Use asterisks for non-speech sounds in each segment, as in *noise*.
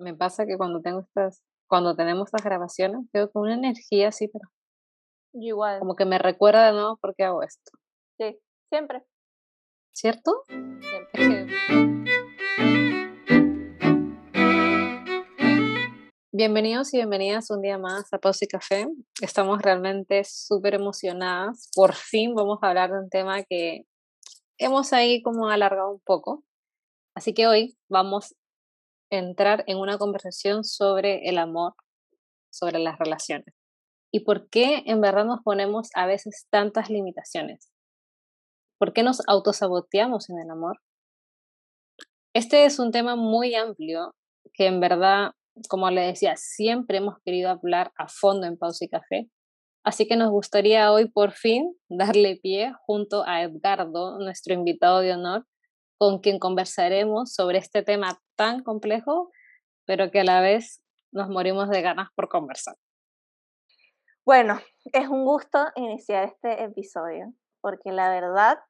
Me pasa que cuando tengo estas, cuando tenemos estas grabaciones, tengo con una energía así, pero igual. Como que me recuerda de nuevo por qué hago esto. Sí, siempre. ¿Cierto? Siempre. Bienvenidos y bienvenidas un día más a Pausa y Café. Estamos realmente súper emocionadas. Por fin vamos a hablar de un tema que hemos ahí como alargado un poco. Así que hoy vamos entrar en una conversación sobre el amor, sobre las relaciones. ¿Y por qué en verdad nos ponemos a veces tantas limitaciones? ¿Por qué nos autosaboteamos en el amor? Este es un tema muy amplio que en verdad, como le decía, siempre hemos querido hablar a fondo en Pausa y Café. Así que nos gustaría hoy por fin darle pie junto a Edgardo, nuestro invitado de honor, con quien conversaremos sobre este tema tan complejo, pero que a la vez nos morimos de ganas por conversar. Bueno, es un gusto iniciar este episodio, porque la verdad,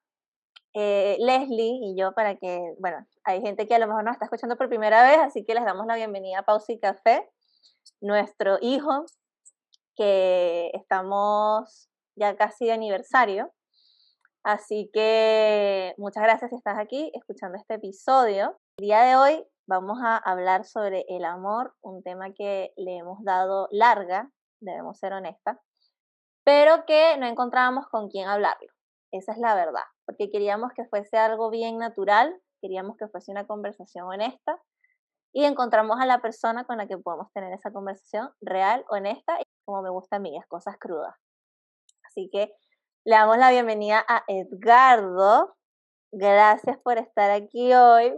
eh, Leslie y yo, para que, bueno, hay gente que a lo mejor nos está escuchando por primera vez, así que les damos la bienvenida a Pausa y Café, nuestro hijo, que estamos ya casi de aniversario. Así que muchas gracias si estás aquí escuchando este episodio. El día de hoy vamos a hablar sobre el amor, un tema que le hemos dado larga debemos ser honestas, pero que no encontrábamos con quién hablarlo. Esa es la verdad, porque queríamos que fuese algo bien natural, queríamos que fuese una conversación honesta y encontramos a la persona con la que podemos tener esa conversación real, honesta y como me gusta a mí, las cosas crudas. Así que le damos la bienvenida a Edgardo. Gracias por estar aquí hoy.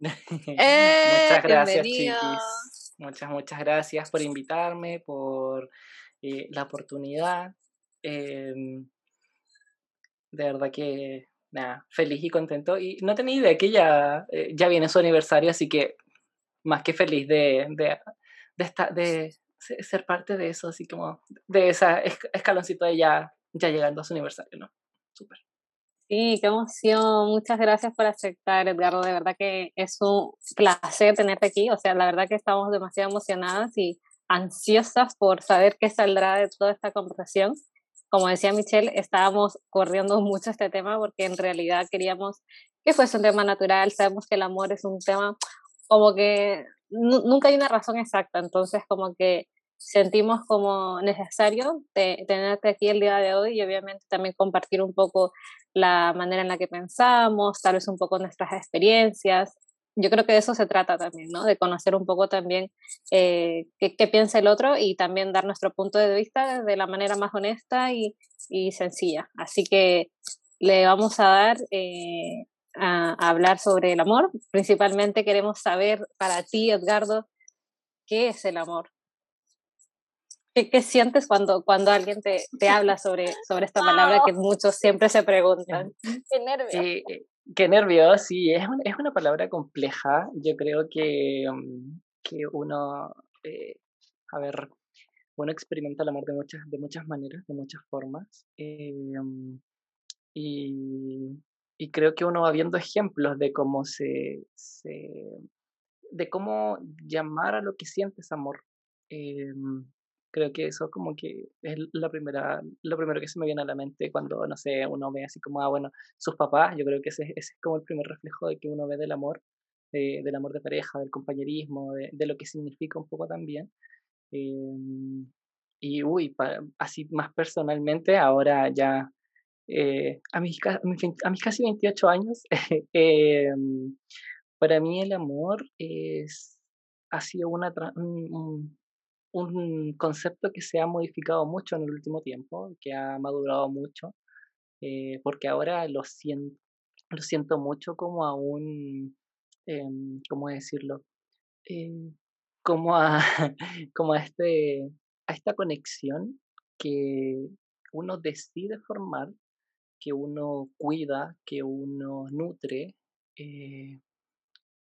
*laughs* Muchas gracias, chiquis. Muchas, muchas gracias por invitarme, por eh, la oportunidad. Em, de verdad que, nada, feliz y contento. Y no tenía idea que ya, eh, ya viene su aniversario, así que más que feliz de, de, de, ser parte de eso, así como de esa escaloncito de ya, ya llegando a su aniversario, ¿no? Súper. Sí, qué emoción. Muchas gracias por aceptar, Edgardo. De verdad que es un placer tenerte aquí. O sea, la verdad que estamos demasiado emocionadas y ansiosas por saber qué saldrá de toda esta conversación. Como decía Michelle, estábamos corriendo mucho este tema porque en realidad queríamos que fuese un tema natural. Sabemos que el amor es un tema como que nunca hay una razón exacta. Entonces, como que sentimos como necesario tenerte aquí el día de hoy y obviamente también compartir un poco la manera en la que pensamos, tal vez un poco nuestras experiencias. Yo creo que de eso se trata también, ¿no? De conocer un poco también eh, qué, piensa el otro y también dar nuestro punto de vista de la manera más honesta y, y sencilla. Así que le vamos a dar eh, a hablar sobre el amor. Principalmente queremos saber para ti, Edgardo, qué es el amor. ¿Qué, sientes cuando, cuando alguien te, te habla sobre, sobre esta palabra que muchos siempre se preguntan? *laughs* Qué nervios. Eh, qué nervios, sí, es, es una palabra compleja. Yo creo que, mm, que uno, eh, a ver, uno experimenta el amor de muchas, de muchas maneras, de muchas formas. Eh, mm, y, y, creo que uno va viendo ejemplos de cómo se, se de cómo llamar a lo que sientes amor. Mm, creo que eso como que es la primera, lo primero que se me viene a la mente cuando, no sé, uno ve así como, ah, bueno, sus papás, yo creo que ese, es como el primer reflejo de que uno ve del amor, del amor de pareja, del compañerismo, de, de, lo que significa un poco también. Em, y, uy, así más personalmente, ahora ya eh, a, mis, a, mis, casi 28 años, *laughs* em, para mí el amor es, ha sido una, un, un concepto que se ha modificado mucho en el último tiempo, que ha madurado mucho, eh, porque ahora lo siento, lo siento mucho como a un, em, ¿cómo decirlo? Eh, como a, *laughs* como a, este, a esta conexión que uno decide formar, que uno cuida, que uno nutre, eh,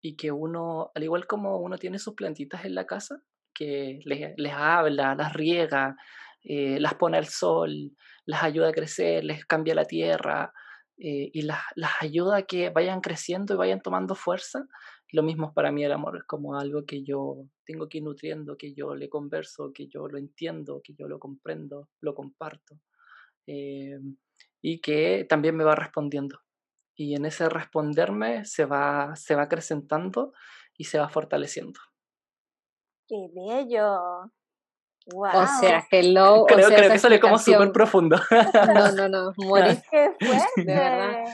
y que uno, al igual como uno tiene sus plantitas en la casa, que les, habla, las riega, eh, las pone al sol, las ayuda a crecer, les cambia la tierra eh, y las, las, ayuda a que vayan creciendo y vayan tomando fuerza. lo mismo para mí el amor, es como algo que yo tengo que ir nutriendo, que yo le converso, que yo lo entiendo, que yo lo comprendo, lo comparto. Eh, y que también me va respondiendo. Y en ese responderme se va, se va acrecentando y se va fortaleciendo. ¡Qué bello! Wow. O sea, hello. Creo, o sea, creo que sale como súper profundo. *laughs* No, no, no, morí. ¡Qué *laughs* fuerte! De verdad.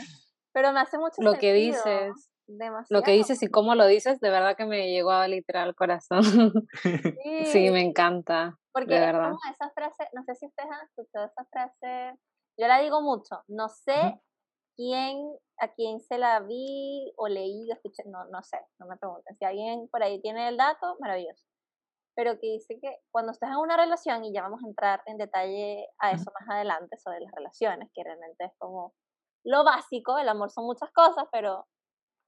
Pero me hace mucho Lo que dices, Demasiado. Lo que dices y cómo lo dices, de verdad que me llegó a literal al corazón. *laughs* Sí. sí, me encanta. Porque de verdad. como esa frase, no sé si ustedes han escuchado esa frase, yo la digo mucho, no sé quién, a quién se la vi o leí o escuché, no, no sé, no me pregunten. Si alguien por ahí tiene el dato, maravilloso. Pero que dice que cuando estás en una relación, y ya vamos a entrar en detalle a eso más adelante, sobre las relaciones, que realmente es como lo básico, el amor son muchas cosas, pero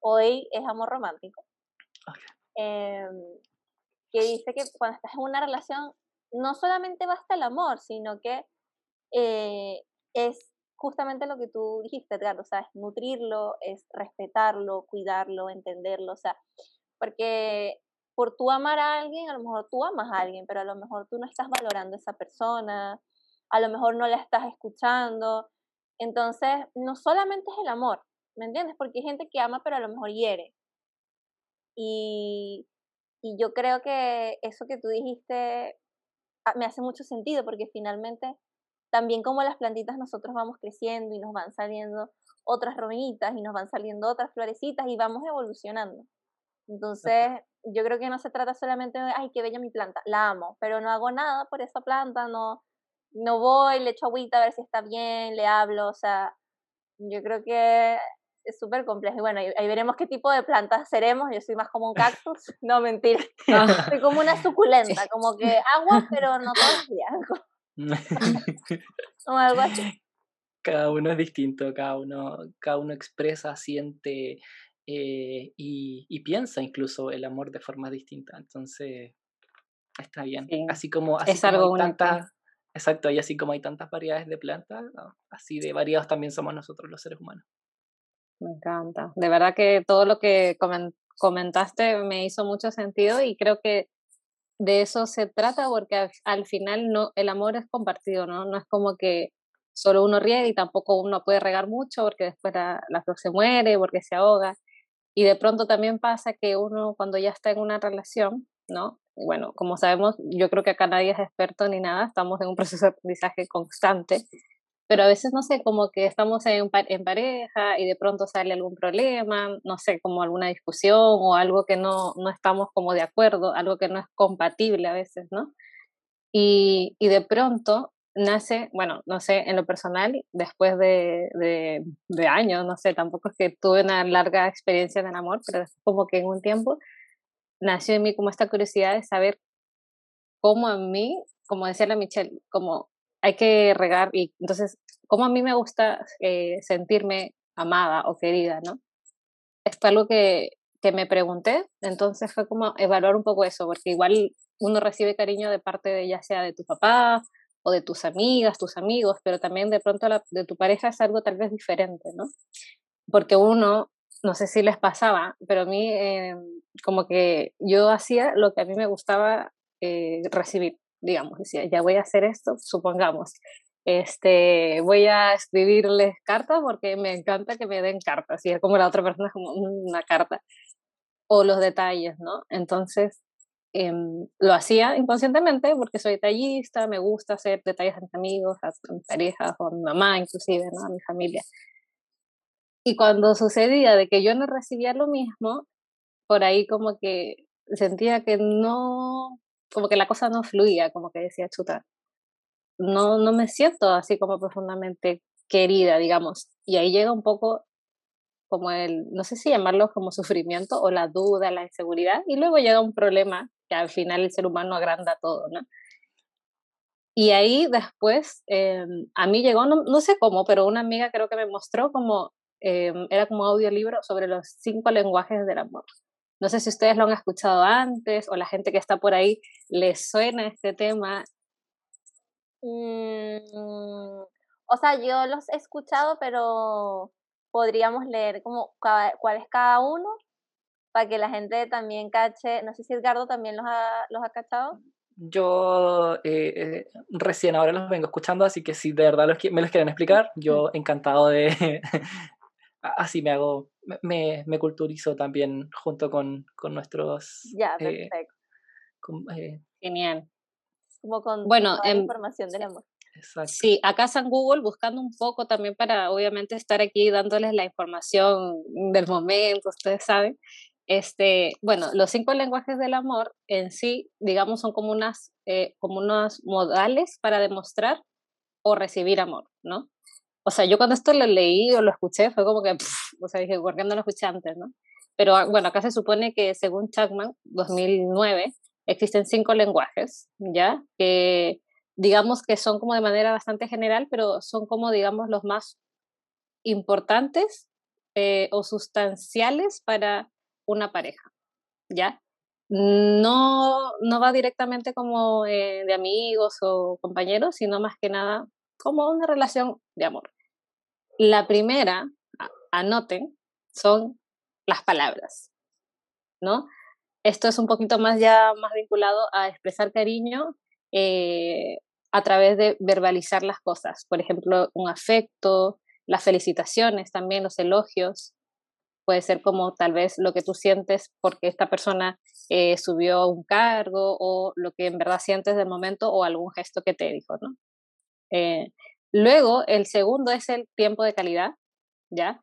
hoy es amor romántico. Em, que dice que cuando estás en una relación, no solamente basta el amor, sino que eh, es justamente lo que tú dijiste, Edgardo, o sea, es nutrirlo, es respetarlo, cuidarlo, entenderlo, o sea, porque por tú amar a alguien, a lo mejor tú amas a alguien, pero a lo mejor tú no estás valorando a esa persona, a lo mejor no la estás escuchando. Entonces, no solamente es el amor, ¿me entiendes? Porque hay gente que ama, pero a lo mejor hiere. Y, y yo creo que eso que tú dijiste ah, me hace mucho sentido, porque finalmente, también como las plantitas, nosotros vamos creciendo y nos van saliendo otras romitas y nos van saliendo otras florecitas y vamos evolucionando. Entonces, yo creo que no se trata solamente de, ay, qué bella mi planta, la amo, pero no hago nada por esa planta, no, no voy, le echo agüita a ver si está bien, le hablo, o sea, yo creo que es súper complejo. Y bueno, ahí, veremos qué tipo de plantas seremos. Yo soy más como un *laughs* cactus. *laughs* No, mentira. Ah. Soy como una suculenta, *laughs* como que agua, pero no todos días. o algo así. Cada uno es distinto, cada uno, cada uno expresa, siente eh, y, y, piensa incluso el amor de forma distinta. Entonces, está bien. Así como, así es algo hay tantas, Exacto, y así como hay tantas variedades de plantas, así de variados también somos nosotros los seres humanos. Me encanta. De verdad que todo lo que comentaste me hizo mucho sentido y creo que de eso se trata porque al, final no el amor es compartido, ¿no? No es como que solo uno riega y tampoco uno puede regar mucho porque después la, la flor se muere, porque se ahoga. Y de pronto también pasa que uno cuando ya está en una relación, ¿no? Bueno, como sabemos, yo creo que acá nadie es experto ni nada, estamos en un *laughs* proceso de aprendizaje constante pero a veces, no sé, como que estamos en, en pareja y de pronto sale algún problema, no sé, como alguna discusión o algo que no, no estamos como de acuerdo, algo que no es compatible a veces, ¿no? Y, y de pronto nace, bueno, no sé, en lo personal, después de, de, años, no sé, tampoco es que tuve una larga experiencia en el amor, pero como que en un tiempo nació en mí como esta curiosidad de saber cómo en mí, como decía la Michelle, como hay que regar y entonces, como a mí me gusta eh, sentirme amada o querida, ¿no? Es algo que, que me pregunté, entonces fue como evaluar un poco eso, porque igual uno recibe cariño de parte de ya sea de tu papá o de tus amigas, tus amigos, pero también de pronto la, de tu pareja es algo tal vez diferente, ¿no? Porque uno, no sé si les pasaba, pero a mí eh, como que yo hacía lo que a mí me gustaba eh, recibir digamos, decía, ya voy a hacer esto, supongamos, este, voy a escribirles cartas porque me encanta que me den cartas, y es como la otra persona como mm, una carta, o los detalles, ¿no? Entonces, em, lo hacía inconscientemente porque soy detallista, me gusta hacer detalles a mis amigos, a mis parejas, o a mi mamá inclusive, ¿no? A mi familia. Y cuando sucedía de que yo no recibía lo mismo, por ahí como que sentía que no como que la cosa no fluía, como que decía, chuta, no, no me siento así como profundamente querida, digamos. Y ahí llega un poco como el, no sé si llamarlo como sufrimiento o la duda, la inseguridad, y luego llega un problema que al final el ser humano agranda todo, ¿no? Y ahí después, em, a mí llegó, no, sé cómo, pero una amiga creo que me mostró como, em, era como audiolibro sobre los cinco lenguajes del amor. No sé si ustedes lo han escuchado antes o la gente que está por ahí les suena este tema. Mm, o sea, yo los he escuchado, pero podríamos leer como cuál es cada uno. para que la gente también cache. No sé si Edgardo también los ha, los ha cachado. Yo eh, eh, recién ahora los vengo escuchando, así que si de verdad los, me los quieren explicar, yo encantado de... *laughs* así me hago, me, me culturizo también junto con, con nuestros... Ya, eh, perfecto. Genial. Como con bueno, toda la información del amor. Exacto. Sí, acá en Google buscando un poco también para obviamente estar aquí dándoles la información del momento, ustedes saben. Este, bueno, los cinco lenguajes del amor en sí, digamos, son como unas, eh, como unos modales para demostrar o recibir amor, ¿no? O sea, yo cuando esto lo leí o lo escuché fue como que, o sea, dije, ¿por qué no lo escuché antes, no? Pero ah, bueno, acá se supone que según Chapman, 2009, existen cinco lenguajes, ¿ya? Que digamos que son como de manera bastante general, pero son como, digamos, los más importantes eh, o sustanciales para una pareja, ¿ya? No, no va directamente como eh, de amigos o compañeros, sino más que nada como una relación de amor. La primera, anoten, son las palabras, ¿no? Esto es un poquito más ya más vinculado a expresar cariño eh, a través de verbalizar las cosas. Por ejemplo, un afecto, las felicitaciones también, los elogios, puede ser como tal vez lo que tú sientes porque esta persona eh, subió un cargo o lo que en verdad sientes del momento o algún gesto que te dijo, ¿no? Eh, luego, el segundo es el tiempo de calidad, ¿ya?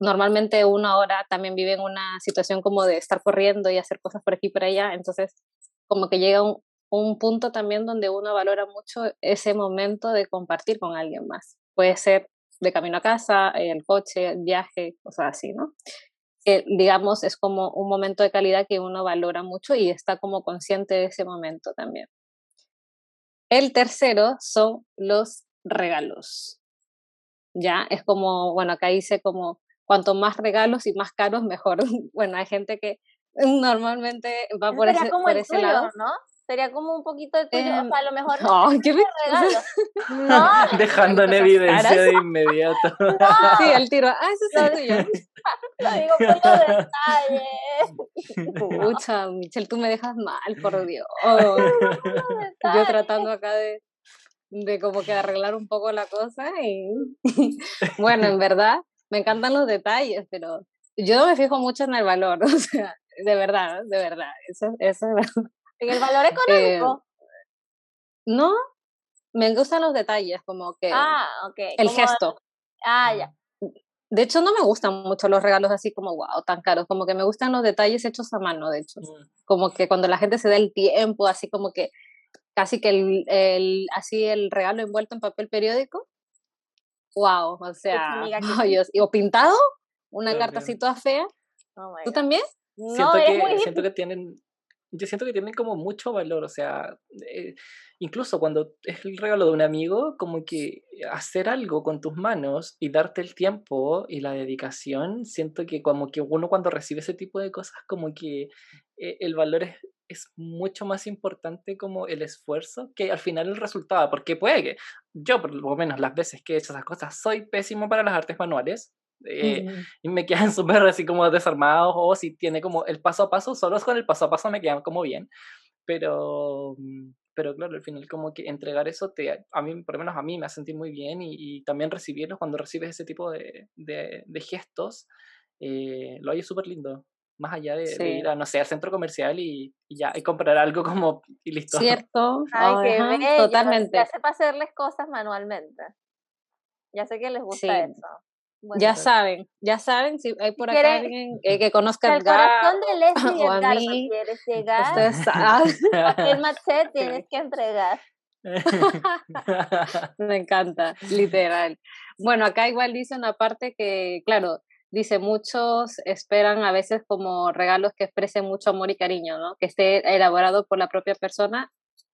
Normalmente uno ahora también vive en una situación como de estar corriendo y hacer cosas por aquí y por allá, entonces como que llega un, un punto también donde uno valora mucho ese momento de compartir con alguien más. Puede ser de camino a casa, el coche, el viaje, cosas así, ¿no? Que digamos es como un momento de calidad que uno valora mucho y está como consciente de ese momento también. El tercero son los regalos. Ya, es como, bueno, acá dice como cuanto más regalos y más caros, mejor. *laughs* Bueno, hay gente que normalmente va por ese, por ese lado. ¿no? Sería como un poquito de tuyo, o em, sea, a lo mejor no, *laughs* no qué regalo. No, *laughs* Dejando en evidencia de inmediato. no, *laughs* Sí, el tiro. Ah, eso es tuyo. lo digo por los detalles. Pucha, Michelle, tú me dejas mal, por Dios. Yo tratando acá de, de como que arreglar un poco la cosa y bueno, en verdad me encantan los detalles, pero yo no me fijo mucho en el valor, o sea, de verdad, de verdad, eso, eso En el valor económico. no, me gustan los detalles, como que ah, ok. el como- gesto. Ah, ya. De hecho, no me gustan mucho los regalos así como wow, tan caros, como que me gustan los detalles hechos a mano, de hecho. Mm. Como que cuando la gente se da el tiempo, así como que casi que el, el así el regalo envuelto en papel periódico. Wow, o sea, amiga, *laughs* Dios, o pintado, una carta así toda fea. Oh ¿Tú también? No, siento, es que, muy siento que tienen yo siento que tienen como mucho valor, o sea, eh, incluso cuando es el regalo de un amigo, como que hacer algo con tus manos y darte el tiempo y la dedicación, siento que como que uno cuando recibe ese tipo de cosas, como que eh, el valor es, es mucho más importante como el esfuerzo que al final el resultado, porque puede que yo por lo menos las veces que he hecho esas cosas soy pésimo para las artes manuales, eh, Mm. y me quedan *laughs* súper así como desarmados o si tiene como el paso a paso, solo con el paso a paso me quedan como bien, pero, mm, pero claro, al final como que entregar eso te, a mí, por lo menos a mí me hace sentir muy bien y, y también recibirlos cuando recibes ese tipo de, de, de gestos, eh, lo hay súper lindo. Más allá de, de Sí. ir a, no sé, al centro comercial y, y ya, y comprar algo como *laughs* y listo. Cierto. *laughs* Ay, qué ajá, bello. Totalmente. Ya sé para hacerles cosas manualmente. Ya sé que les gusta Sí. eso. Bueno, Ya saben, ya saben, si hay por acá alguien eh, que conozca al corazón *laughs* de Leslie *laughs* o a mí, quieres llegar, ustedes saben. papel maché tienes *laughs* que entregar. Me encanta, literal. Bueno, acá igual dice una parte que, claro, dice, muchos esperan a veces como regalos que expresen mucho amor y cariño, ¿no? Que esté elaborado por la propia persona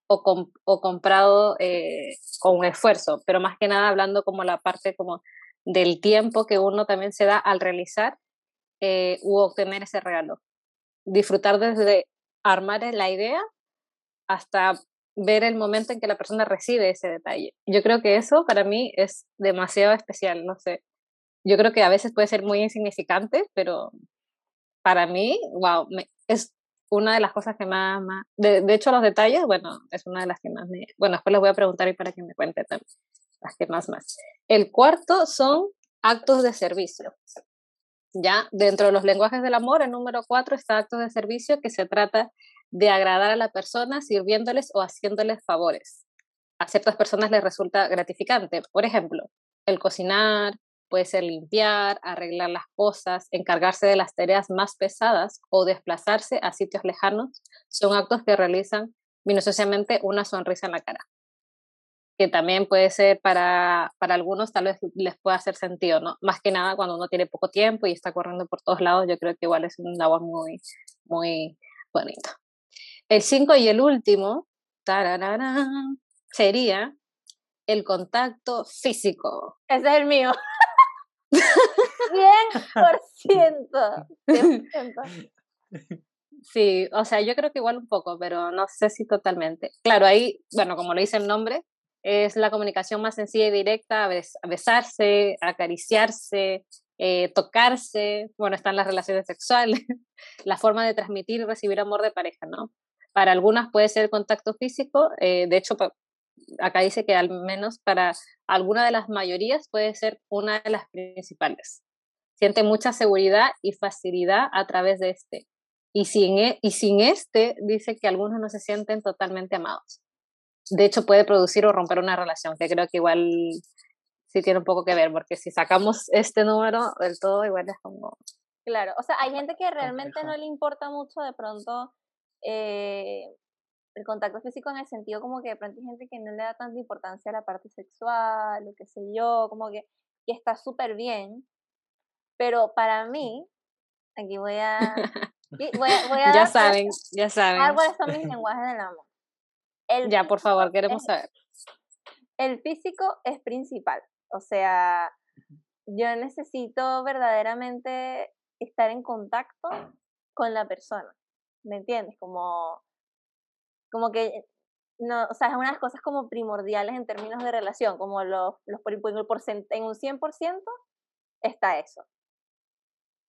o, com- o comprado eh, con esfuerzo, pero más que nada hablando como la parte como del tiempo que uno también se da al realizar eh, u obtener ese regalo. Disfrutar desde armar la idea hasta ver el momento en que la persona recibe ese detalle. Yo creo que eso para mí es demasiado especial, no sé. Yo creo que a veces puede ser muy insignificante, pero para mí, wow, es una de las cosas que más, más de, de, hecho los detalles, bueno, es una de las que más me, bueno, después les voy a preguntar y para que me cuente también las que más más. El cuarto son actos de servicio. Ya dentro de los lenguajes del amor, el número cuatro está actos de servicio que se trata de agradar a la persona sirviéndoles o haciéndoles favores. A ciertas personas les resulta gratificante. Por ejemplo, el cocinar, puede ser limpiar, arreglar las cosas, encargarse de las tareas más pesadas o desplazarse a sitios lejanos, son actos que realizan minuciosamente una sonrisa en la cara. Que también puede ser para, para algunos, tal vez les pueda hacer sentido, ¿no? Más que nada cuando uno tiene poco tiempo y está corriendo por todos lados, yo creo que igual es un labor muy, muy bonito. El 5 y el último sería el contacto físico. Ese es el mío. *laughs* 100%. 100%. Sí, o sea, yo creo que igual un poco, pero no sé si totalmente. Claro, ahí, bueno, como lo dice el nombre, es la comunicación más sencilla y directa, besarse, acariciarse, eh, tocarse, bueno, están las relaciones sexuales, *laughs* la forma de transmitir y recibir amor de pareja, ¿no? Para algunas puede ser contacto físico, eh, de hecho, acá dice que al menos para alguna de las mayorías puede ser una de las principales. Siente mucha seguridad y facilidad a través de este. Y sin, e, y sin este, dice que algunos no se sienten totalmente amados. De hecho, puede producir o romper una relación, que creo que igual sí tiene un poco que ver, porque si sacamos *laughs* este número del todo, igual es como... Claro, o sea, hay gente que realmente no le importa mucho de pronto eh, el contacto físico en el sentido como que de pronto hay gente que no le da tanta importancia a la parte sexual, o qué sé yo, como que, que está súper bien, pero para mí, aquí *laughs* voy a... Voy a, ya saben, ya saben. ¿Cuáles son mis lenguajes del amor? El ya, por favor, queremos saber. El físico es principal, o sea, yo necesito verdaderamente estar en contacto con la persona, ¿me entiendes? Como como que no, o sea, es una de las cosas como primordiales en términos de relación, como los, los por, en un 100% está eso.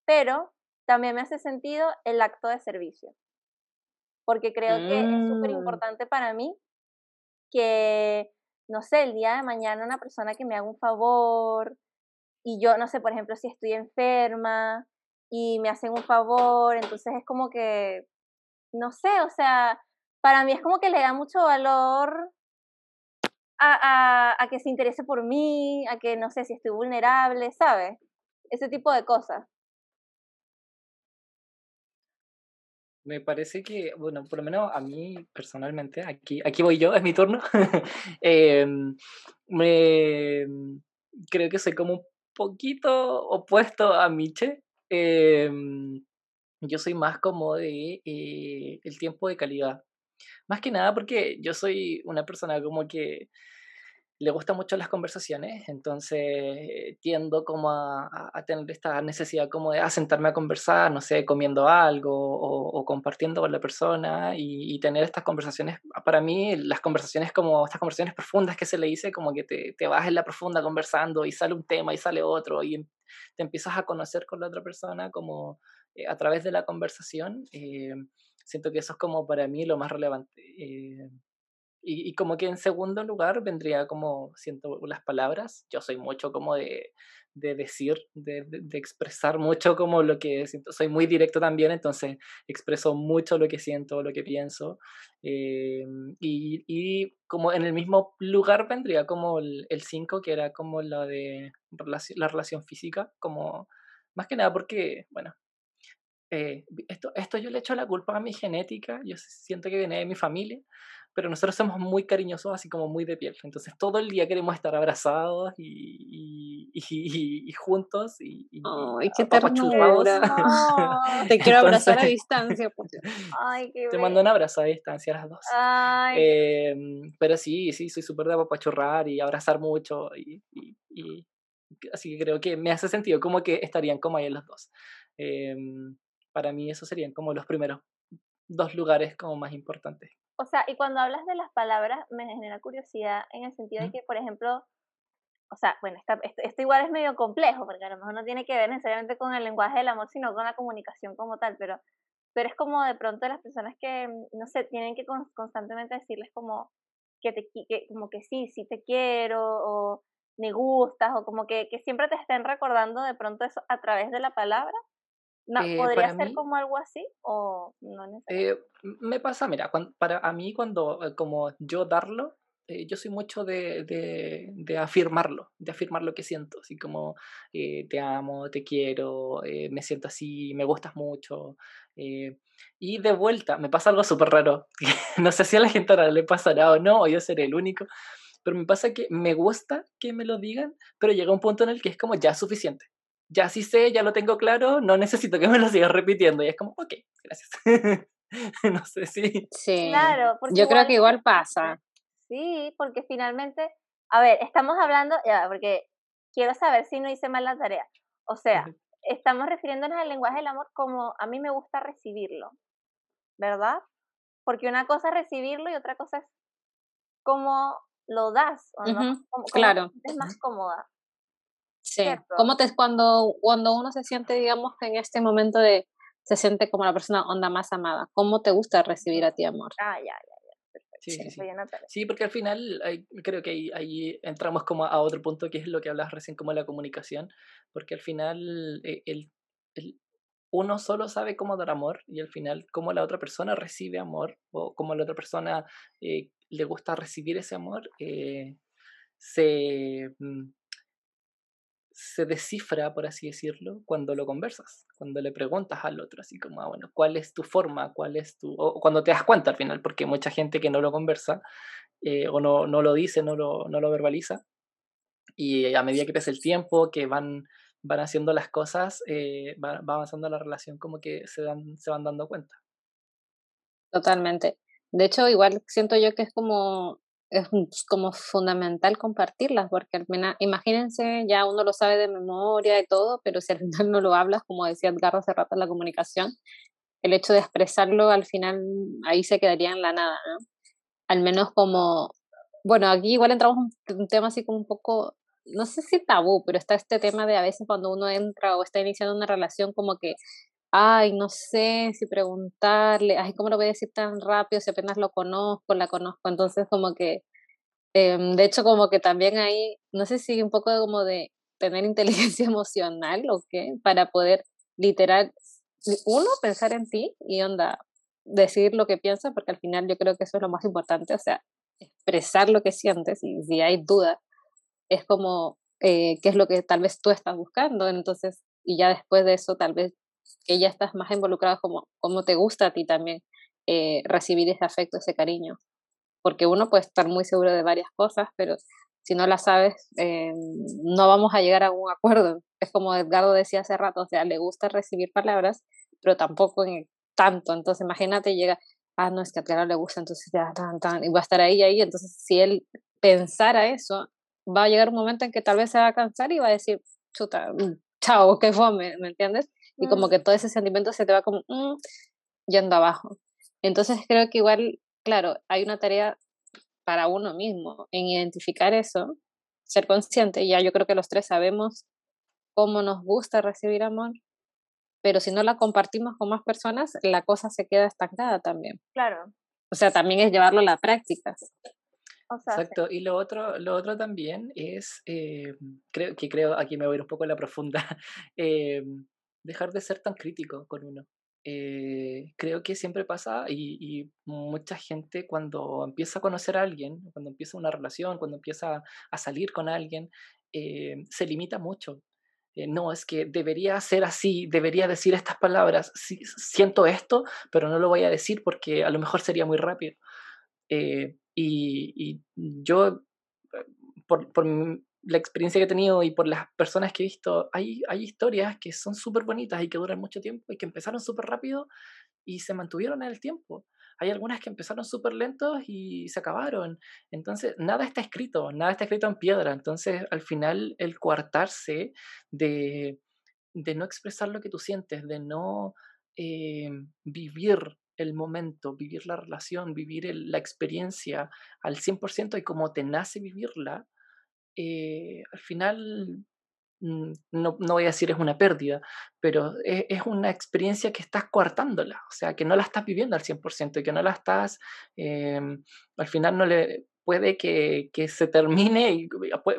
Pero también me hace sentido el acto de servicio, porque creo que es súper mm. importante para mí que, no sé, el día de mañana una persona que me haga un favor y yo, no sé, por ejemplo, si estoy enferma y me hacen un favor, entonces es como que, no sé, o sea, para mí es como que le da mucho valor a, a, que se interese por mí, a que no sé si estoy vulnerable, ¿sabes? Ese tipo de cosas. Me parece que, bueno, por lo menos a mí personalmente, aquí, aquí voy yo, es mi turno. *laughs* Em, me, creo que soy como un poquito opuesto a Miche. Em, yo soy más como de eh, el tiempo de calidad. Más que nada porque yo soy una persona como que le gustan mucho las conversaciones, entonces tiendo como a, tener esta necesidad como de asentarme a conversar, no sé, comiendo algo o, compartiendo con la persona y, tener estas conversaciones, para mí las conversaciones como estas conversaciones profundas que se le dice, como que te, te vas en la profunda conversando y sale un tema y sale otro y em, te empiezas a conocer con la otra persona como eh, a través de la conversación. Eh, Siento que eso es como para mí lo más relevante. Eh, y, como que en segundo lugar vendría como, siento las palabras, yo soy mucho como de, de decir, de, de, expresar mucho como lo que siento, soy muy directo también, entonces expreso mucho lo que siento, lo que pienso. Eh, y, y, como en el mismo lugar vendría como el 5, que era como la de la relación física, como más que nada porque, bueno, eh, esto, esto yo le echo la culpa a mi genética, yo siento que viene de mi familia, pero nosotros somos muy cariñosos, así como muy de piel. Entonces todo el día queremos estar abrazados y, y, y, juntos y, Ay, qué ternura. *laughs* Te quiero abrazar a distancia. *laughs* Ay, qué te mando un abrazo a distancia a las dos. Eh, pero sí, sí, soy súper de apapachurrar y abrazar mucho y, así que creo que me hace sentido como que estarían como ahí los dos. Eh, para mí esos serían como los primeros dos lugares como más importantes. O sea, y cuando hablas de las palabras, me genera curiosidad en el sentido de que, por ejemplo, o sea, bueno, esto, igual es medio complejo, porque a lo mejor no tiene que ver necesariamente con el lenguaje del amor, sino con la comunicación como tal, pero, pero es como de pronto las personas que, no sé, tienen que constantemente decirles como que, te, que, como que sí, sí te quiero, o me gustas, o como que, que siempre te estén recordando de pronto eso a través de la palabra. No, eh, ¿Podría ser como algo así o no necesariamente? Eh, me pasa, mira, para a mí cuando eh, como yo darlo, eh, yo soy mucho de, de, afirmarlo, de afirmar lo que siento, así como te amo, te quiero, me siento así, me gustas mucho. y de vuelta, me pasa algo súper raro, *laughs* no sé si a la gente ahora le pasará o no, o yo seré el único, pero me pasa que me gusta que me lo digan, pero llega un punto en el que es como ya suficiente. Ya sí sé, ya lo tengo claro, no necesito que me lo sigas repitiendo. Y es como, ok, gracias. *laughs* no sé si. Sí, claro. Yo creo que igual pasa. Sí, porque finalmente, a ver, estamos hablando, ya, porque quiero saber si no hice mal la tarea. O sea, estamos refiriéndonos al lenguaje del amor como a mí me gusta recibirlo, ¿verdad? Porque una cosa es recibirlo y otra cosa es cómo lo das, ¿o no? claro. Es más cómoda. Sí. ¿Cómo te cuando, cuando uno se siente, digamos, en este momento de se siente como la persona onda más amada? ¿Cómo te gusta recibir a ti amor? Ah, ya, ya. Sí, sí, sí. porque al final creo que ahí, ahí, entramos como a otro punto que es lo que hablas recién como la comunicación, porque al final eh, el, el, uno solo sabe cómo dar amor y al final cómo la otra persona recibe amor o cómo la otra persona eh, le gusta recibir ese amor, eh, se, mm, se descifra, por así decirlo, cuando lo conversas, cuando le preguntas al otro, así como, ah, bueno, ¿cuál es tu forma? ¿Cuál es tu...? O cuando te das cuenta al final, porque mucha gente que no lo conversa eh, o no, no lo dice, no lo, no lo verbaliza, y a medida que pasa el tiempo, que van, van haciendo las cosas, eh, va, va, avanzando la relación, como que se, dan, se van dando cuenta. Totalmente. De hecho, igual siento yo que es como es como fundamental compartirlas, porque al final, imagínense, ya uno lo sabe de memoria y todo, pero si al *laughs* final no lo hablas, como decía Edgar hace rato en la comunicación, el hecho de expresarlo al final ahí se quedaría en la nada, ¿no? Al menos como, bueno, aquí igual entramos en un tema así como un poco, no sé si tabú, pero está este tema de a veces cuando uno entra o está iniciando una relación como que ay, no sé si preguntarle, ay, ¿cómo lo voy a decir tan rápido si apenas lo conozco, la conozco? Entonces, como que, em, de hecho, como que también ahí, no sé si un poco como de tener *laughs* inteligencia emocional o qué, para poder literal, uno, pensar en ti y onda, decir lo que piensas, porque al final yo creo que eso es lo más importante, o sea, expresar lo que sientes y si hay duda, es como eh, qué es lo que tal vez tú estás buscando, entonces, y ya después de eso tal vez que ya estás más involucrado como, como te gusta a ti también eh, recibir ese afecto, ese cariño. Porque uno puede estar muy seguro de varias cosas, pero si no las sabes, eh, no vamos a llegar a un acuerdo. Es como Edgardo decía hace rato, o sea, le gusta recibir palabras, pero tampoco en tanto. Entonces, imagínate, llega, ah, no, es que a Edgardo le gusta, entonces ya, tan, tan, y va a estar ahí, ahí. Entonces, si él pensara eso, va a llegar un momento en que tal vez se va a cansar y va a decir, chuta, mm, chao, qué fome, ¿me entiendes? Y como que todo ese sentimiento se te va como mm, yendo abajo. Entonces creo que igual, claro, hay una tarea para uno mismo en identificar eso, ser consciente, ya yo creo que los tres sabemos cómo nos gusta recibir amor, pero si no la compartimos con más personas, la cosa se queda estancada también. Claro. O sea, también es llevarlo a la práctica. Exacto, y lo otro, lo otro también es, eh, creo que creo, aquí me voy a ir un poco a la profunda, *laughs* eh, dejar de ser tan crítico con uno. Eh, creo que siempre pasa y, mucha gente cuando empieza a conocer a alguien, cuando empieza una relación, cuando empieza a salir con alguien, eh, se limita mucho. Eh, no, es que debería ser así, debería decir estas palabras, siento esto, pero no lo voy a decir porque a lo mejor sería muy rápido. y, yo, por, por, la experiencia que he tenido y por las personas que he visto, hay, hay historias que son súper bonitas y que duran mucho tiempo y que empezaron súper rápido y se mantuvieron en el tiempo. Hay algunas que empezaron súper lentos y se acabaron. Entonces, nada está escrito, nada está escrito en piedra. Entonces, al final, el coartarse de, de no expresar lo que tú sientes, de no eh, vivir el momento, vivir la relación, vivir la experiencia al 100% y como te nace vivirla, eh, al final mm, no, voy a decir es una pérdida, pero es, es, una experiencia que estás coartándola, o sea, que no la estás viviendo al 100% y que no la estás, eh, al final no le, puede que, que, se termine, y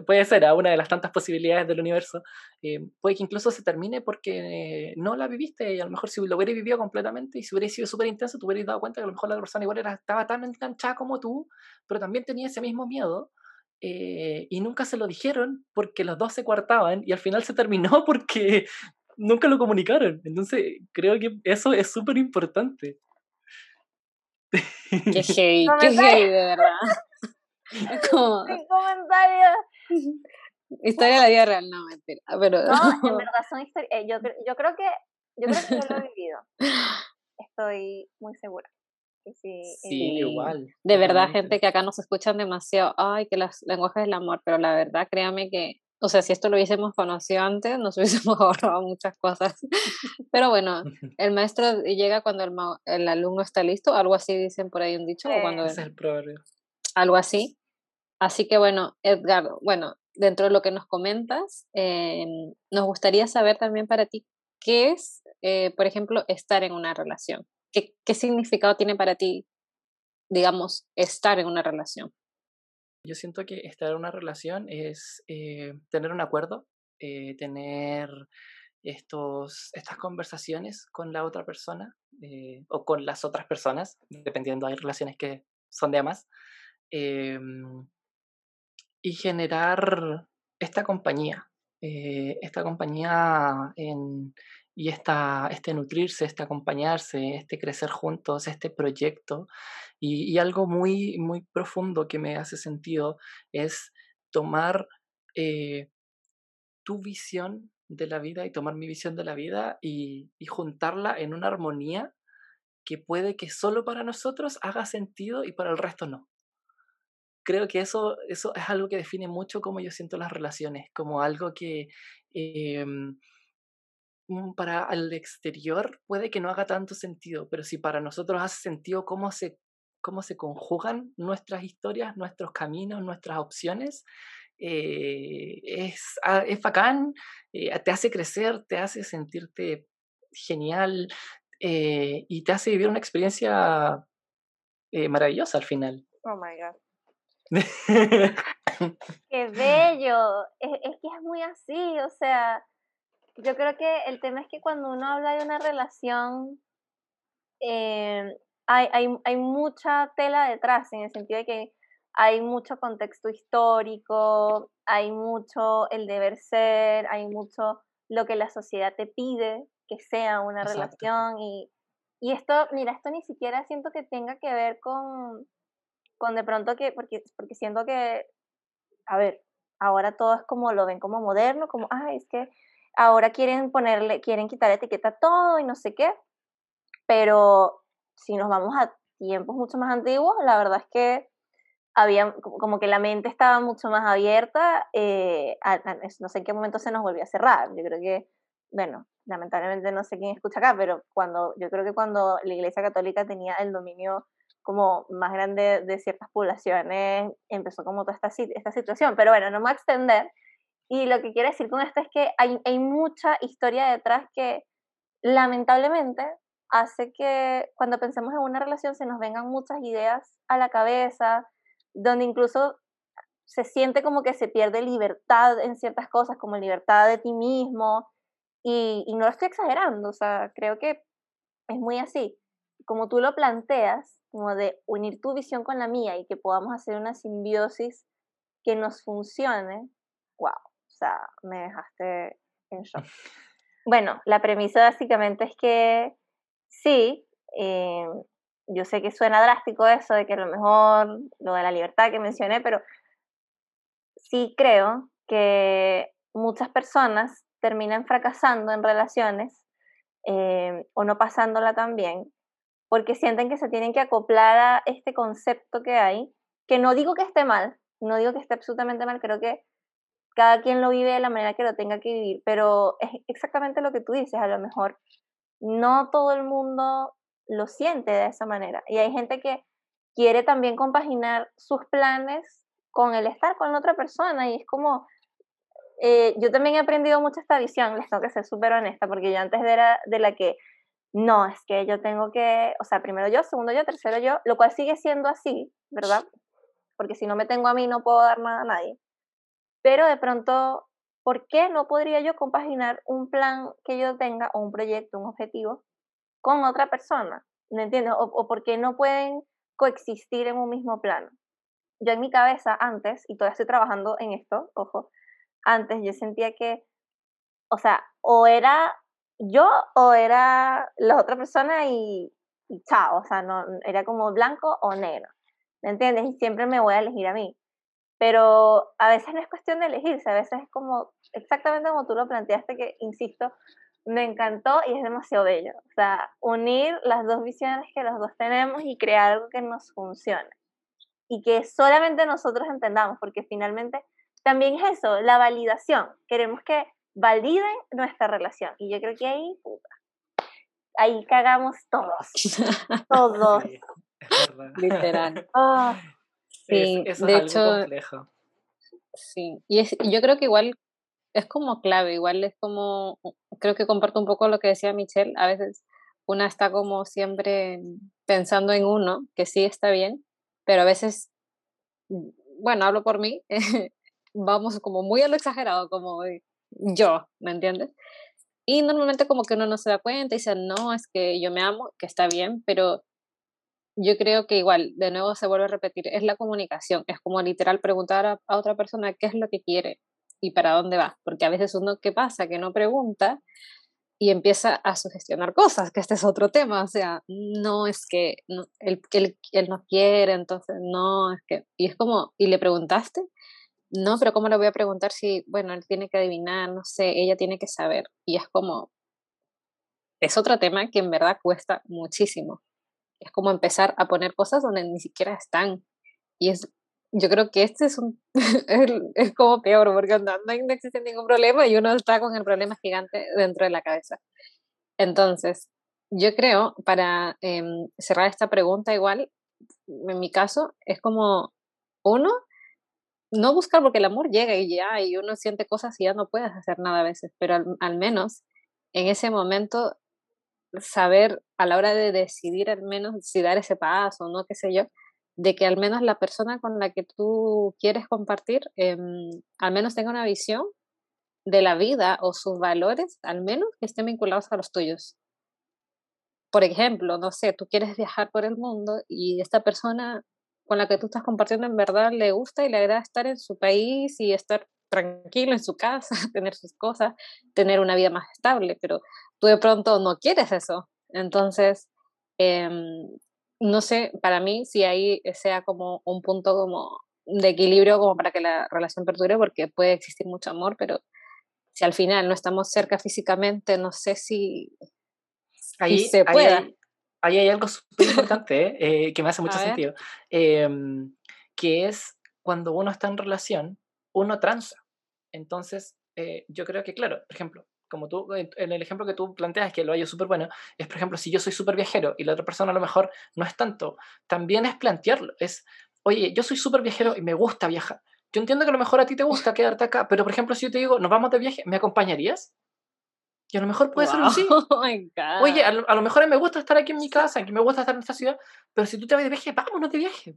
puede ser a una de las tantas posibilidades del universo, eh, puede que incluso se termine porque no la viviste y a lo mejor si lo hubieras vivido completamente y si hubiera sido súper intenso, te hubieras dado cuenta que a lo mejor la persona igual era, estaba tan enganchada como tú, pero también tenía ese mismo miedo. Eh, y nunca se lo dijeron porque los dos se coartaban y al final se terminó *laughs* porque nunca lo comunicaron. Entonces creo que eso es súper importante. Qué *laughs* heavy, qué heavy, de verdad. *laughs* Como... Sin comentarios. Historia de la vida real, no, mentira. Pero... No, en verdad son historias. Eh, yo, yo creo que yo creo que yo lo he vivido. Estoy muy segura. Sí, sí igual. De verdad, gente que acá nos escuchan demasiado, ay, que las lenguajes del amor, pero la verdad, créame que, o sea, si esto lo hubiésemos conocido antes, nos *laughs* hubiésemos ahorrado muchas cosas. Pero bueno, *laughs* el maestro llega cuando el, el alumno está listo, algo así dicen por ahí un dicho. o cuando es el proverbio. Algo así. Así que bueno, Edgar, bueno, dentro de lo que nos comentas, eh, nos gustaría saber también para ti qué es, eh, por ejemplo, estar en una relación. ¿Qué, ¿Qué significado tiene para ti, digamos, estar en una relación? Yo siento que estar en una relación es eh, tener un acuerdo, eh, tener estos, estas conversaciones con la otra persona eh, o con las otras personas, dependiendo, hay relaciones que son de amas, em, y generar esta compañía, esta compañía en, y esta, este nutrirse, este acompañarse, este crecer juntos, este proyecto. Y, algo muy, muy profundo que me hace sentido es tomar eh, tu visión de la vida y tomar mi visión de la vida y, y juntarla en una armonía que puede que solo para nosotros haga sentido y para el resto no creo que eso, eso es algo que define mucho cómo yo siento las relaciones, como algo que em, para el exterior puede que no haga tanto sentido, pero si para nosotros hace sentido cómo se, cómo se conjugan nuestras historias, nuestros caminos, nuestras opciones, eh, es, ah, es bacán, eh, te hace crecer, te hace sentirte genial eh, y te hace vivir una experiencia maravillosa al final. Oh my God. *laughs* Qué bello, es, es que es muy así, o sea, yo creo que el tema es que cuando uno habla de una relación, eh, hay, hay, hay mucha tela detrás, en el sentido de que hay mucho contexto histórico, hay mucho el deber ser, hay mucho lo que la sociedad te pide que sea una relación y, y esto, mira, esto ni siquiera siento que tenga que ver con, con de pronto que, porque, porque siento que, a ver, ahora todo es como lo ven como moderno, como, ah, es que ahora quieren ponerle, quieren quitar etiqueta a todo y no sé qué, pero si nos vamos a tiempos mucho más antiguos, la verdad es que había como que la mente estaba mucho más abierta, eh, no sé en qué momento se nos volvió a cerrar, yo creo que, bueno, lamentablemente no sé quién escucha acá, pero cuando, yo creo que cuando la Iglesia Católica tenía el dominio como más grande de ciertas poblaciones, empezó como toda esta, esta situación, pero bueno, no me voy a extender, y lo que quiero decir con esto es que hay, hay mucha historia detrás que lamentablemente hace que cuando pensemos en una relación se nos vengan muchas ideas a la cabeza, donde incluso se siente como que se pierde libertad en ciertas cosas, como libertad de ti mismo, y, y no lo estoy exagerando, o sea, creo que es muy así. Como tú lo planteas, como de unir tu visión con la mía y que podamos hacer una simbiosis que nos funcione, wow, o sea, me dejaste en *laughs* shock. Bueno, la premisa básicamente es que sí, eh, yo sé que suena drástico eso de que a lo mejor lo de la libertad que mencioné, pero sí creo que muchas personas terminan fracasando en relaciones eh, o no pasándola tan bien porque sienten que se tienen que acoplar a este concepto que hay, que no digo que esté mal, no digo que esté absolutamente mal, creo que cada quien lo vive de la manera que lo tenga que vivir, pero es exactamente lo que tú dices, a lo mejor no todo el mundo lo siente de esa manera. Y hay gente que quiere también compaginar sus planes con el estar con otra persona y es como, eh, yo también he aprendido mucho esta visión, les tengo que ser súper honesta, porque yo antes era de la que, no, es que yo tengo que, o sea, primero yo, segundo yo, tercero yo, lo cual sigue siendo así, ¿verdad? Porque si no me tengo a mí no puedo dar nada a nadie. Pero de pronto, ¿por qué no podría yo compaginar un plan que yo tenga o un proyecto, un objetivo con otra persona? ¿Me entiendes? O, o por qué no pueden coexistir en un mismo plano. Yo en mi cabeza antes, y todavía estoy trabajando en esto, ojo, antes yo sentía que, o sea, o era yo o era la otra persona y, chao, o sea, no, era como blanco o negro, ¿me entiendes? Y siempre me voy a elegir a mí. Pero a veces no es cuestión de elegirse, a veces es como exactamente como tú lo planteaste, que, insisto, me encantó y es demasiado bello. O sea, unir las dos visiones que los dos tenemos y crear algo que nos funcione. Y que solamente nosotros entendamos, porque finalmente también es eso, la validación. Queremos que validen nuestra relación. Y yo creo que ahí, puta, ahí cagamos todos. *laughs* todos. Literal. Ah, sí, de hecho, sí. Y es, yo creo que igual es como clave, igual es como, creo que comparto un poco lo que decía Michelle, a veces una está como siempre pensando en uno, que sí está bien, pero a veces, bueno, hablo por mí, *laughs* vamos como muy a lo exagerado, como yo, ¿me entiendes? Y normalmente como que uno no se da cuenta y dice, no, es que yo me amo, que está bien, pero yo creo que igual, de nuevo se vuelve a repetir, es la comunicación, es como literal preguntar a, otra persona qué es lo que quiere y para dónde va, porque a veces uno, ¿qué pasa? Que no pregunta y empieza a sugestionar cosas, que este es otro tema, o sea, no es que no, él, él, él no quiere, entonces no, es que, y es como, ¿y le preguntaste? no, pero ¿cómo le voy a preguntar si, bueno, él tiene que adivinar, no sé, ella tiene que saber? Y es como, es otro tema que en verdad cuesta muchísimo. Es como empezar a poner cosas donde ni siquiera están. Y es, yo creo que este es un, *laughs* es, como peor, porque no, no existe ningún problema y uno está con el problema gigante dentro de la cabeza. Entonces, yo creo, para em, cerrar esta pregunta igual, en mi caso, es como, uno, no buscar porque el amor llega y ya, y uno siente cosas y ya no puedes hacer nada a veces, pero al, menos en ese momento saber a la hora de decidir al menos si dar ese paso, no, qué sé yo, de que al menos la persona con la que tú quieres compartir, em, al menos tenga una visión de la vida o sus valores, al menos que estén vinculados a los tuyos. Por ejemplo, no sé, tú quieres viajar por el mundo y esta persona con la que tú estás compartiendo en verdad le gusta y le agrada estar en su país y estar tranquilo en su casa, *laughs* tener sus cosas, tener una vida más estable, pero tú de pronto no quieres eso. Entonces, em, no sé, para mí si ahí sea como un punto como de equilibrio como para que la relación perdure, porque puede existir mucho amor, pero si al final no estamos cerca físicamente, no sé si, ahí, se pueda ahí hay algo *laughs* súper importante eh, que me hace mucho sentido, em, que es cuando uno está en relación, uno transa. Entonces, eh, yo creo que, claro, por ejemplo, como tú, en el ejemplo que tú planteas, que lo hay súper bueno, es, por ejemplo, si yo soy súper viajero y la otra persona a lo mejor no es tanto, también es plantearlo, es, oye, yo soy súper viajero y me gusta viajar. Yo entiendo que a lo mejor a ti te gusta quedarte acá, pero por ejemplo, si yo te digo, nos vamos de viaje, ¿me acompañarías? Y a lo mejor puede ser un sí. Oh *laughs* Oye, a lo, a lo, mejor me gusta estar aquí en mi casa, que me gusta estar en esta ciudad, pero si tú te vas de viaje, vámonos de viaje.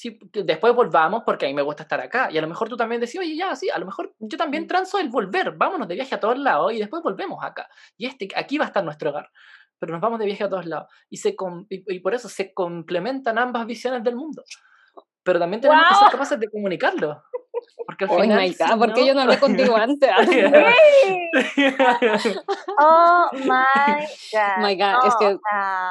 Sí, después volvamos porque a mí me gusta estar acá. Y a lo mejor tú también decís, oye, ya, sí, a lo mejor yo también mm. transo el volver, vámonos de viaje a todos lados y después volvemos acá. Y este, aquí va a estar nuestro hogar. Pero nos vamos de viaje a todos lados. Y, se y, y por eso se complementan ambas visiones del mundo. Pero también tenemos que ser capaces de comunicarlo. Porque al oh final. My God, ¿por qué yo no hablé contigo antes? *laughs* *laughs* oh my God. My God, es que.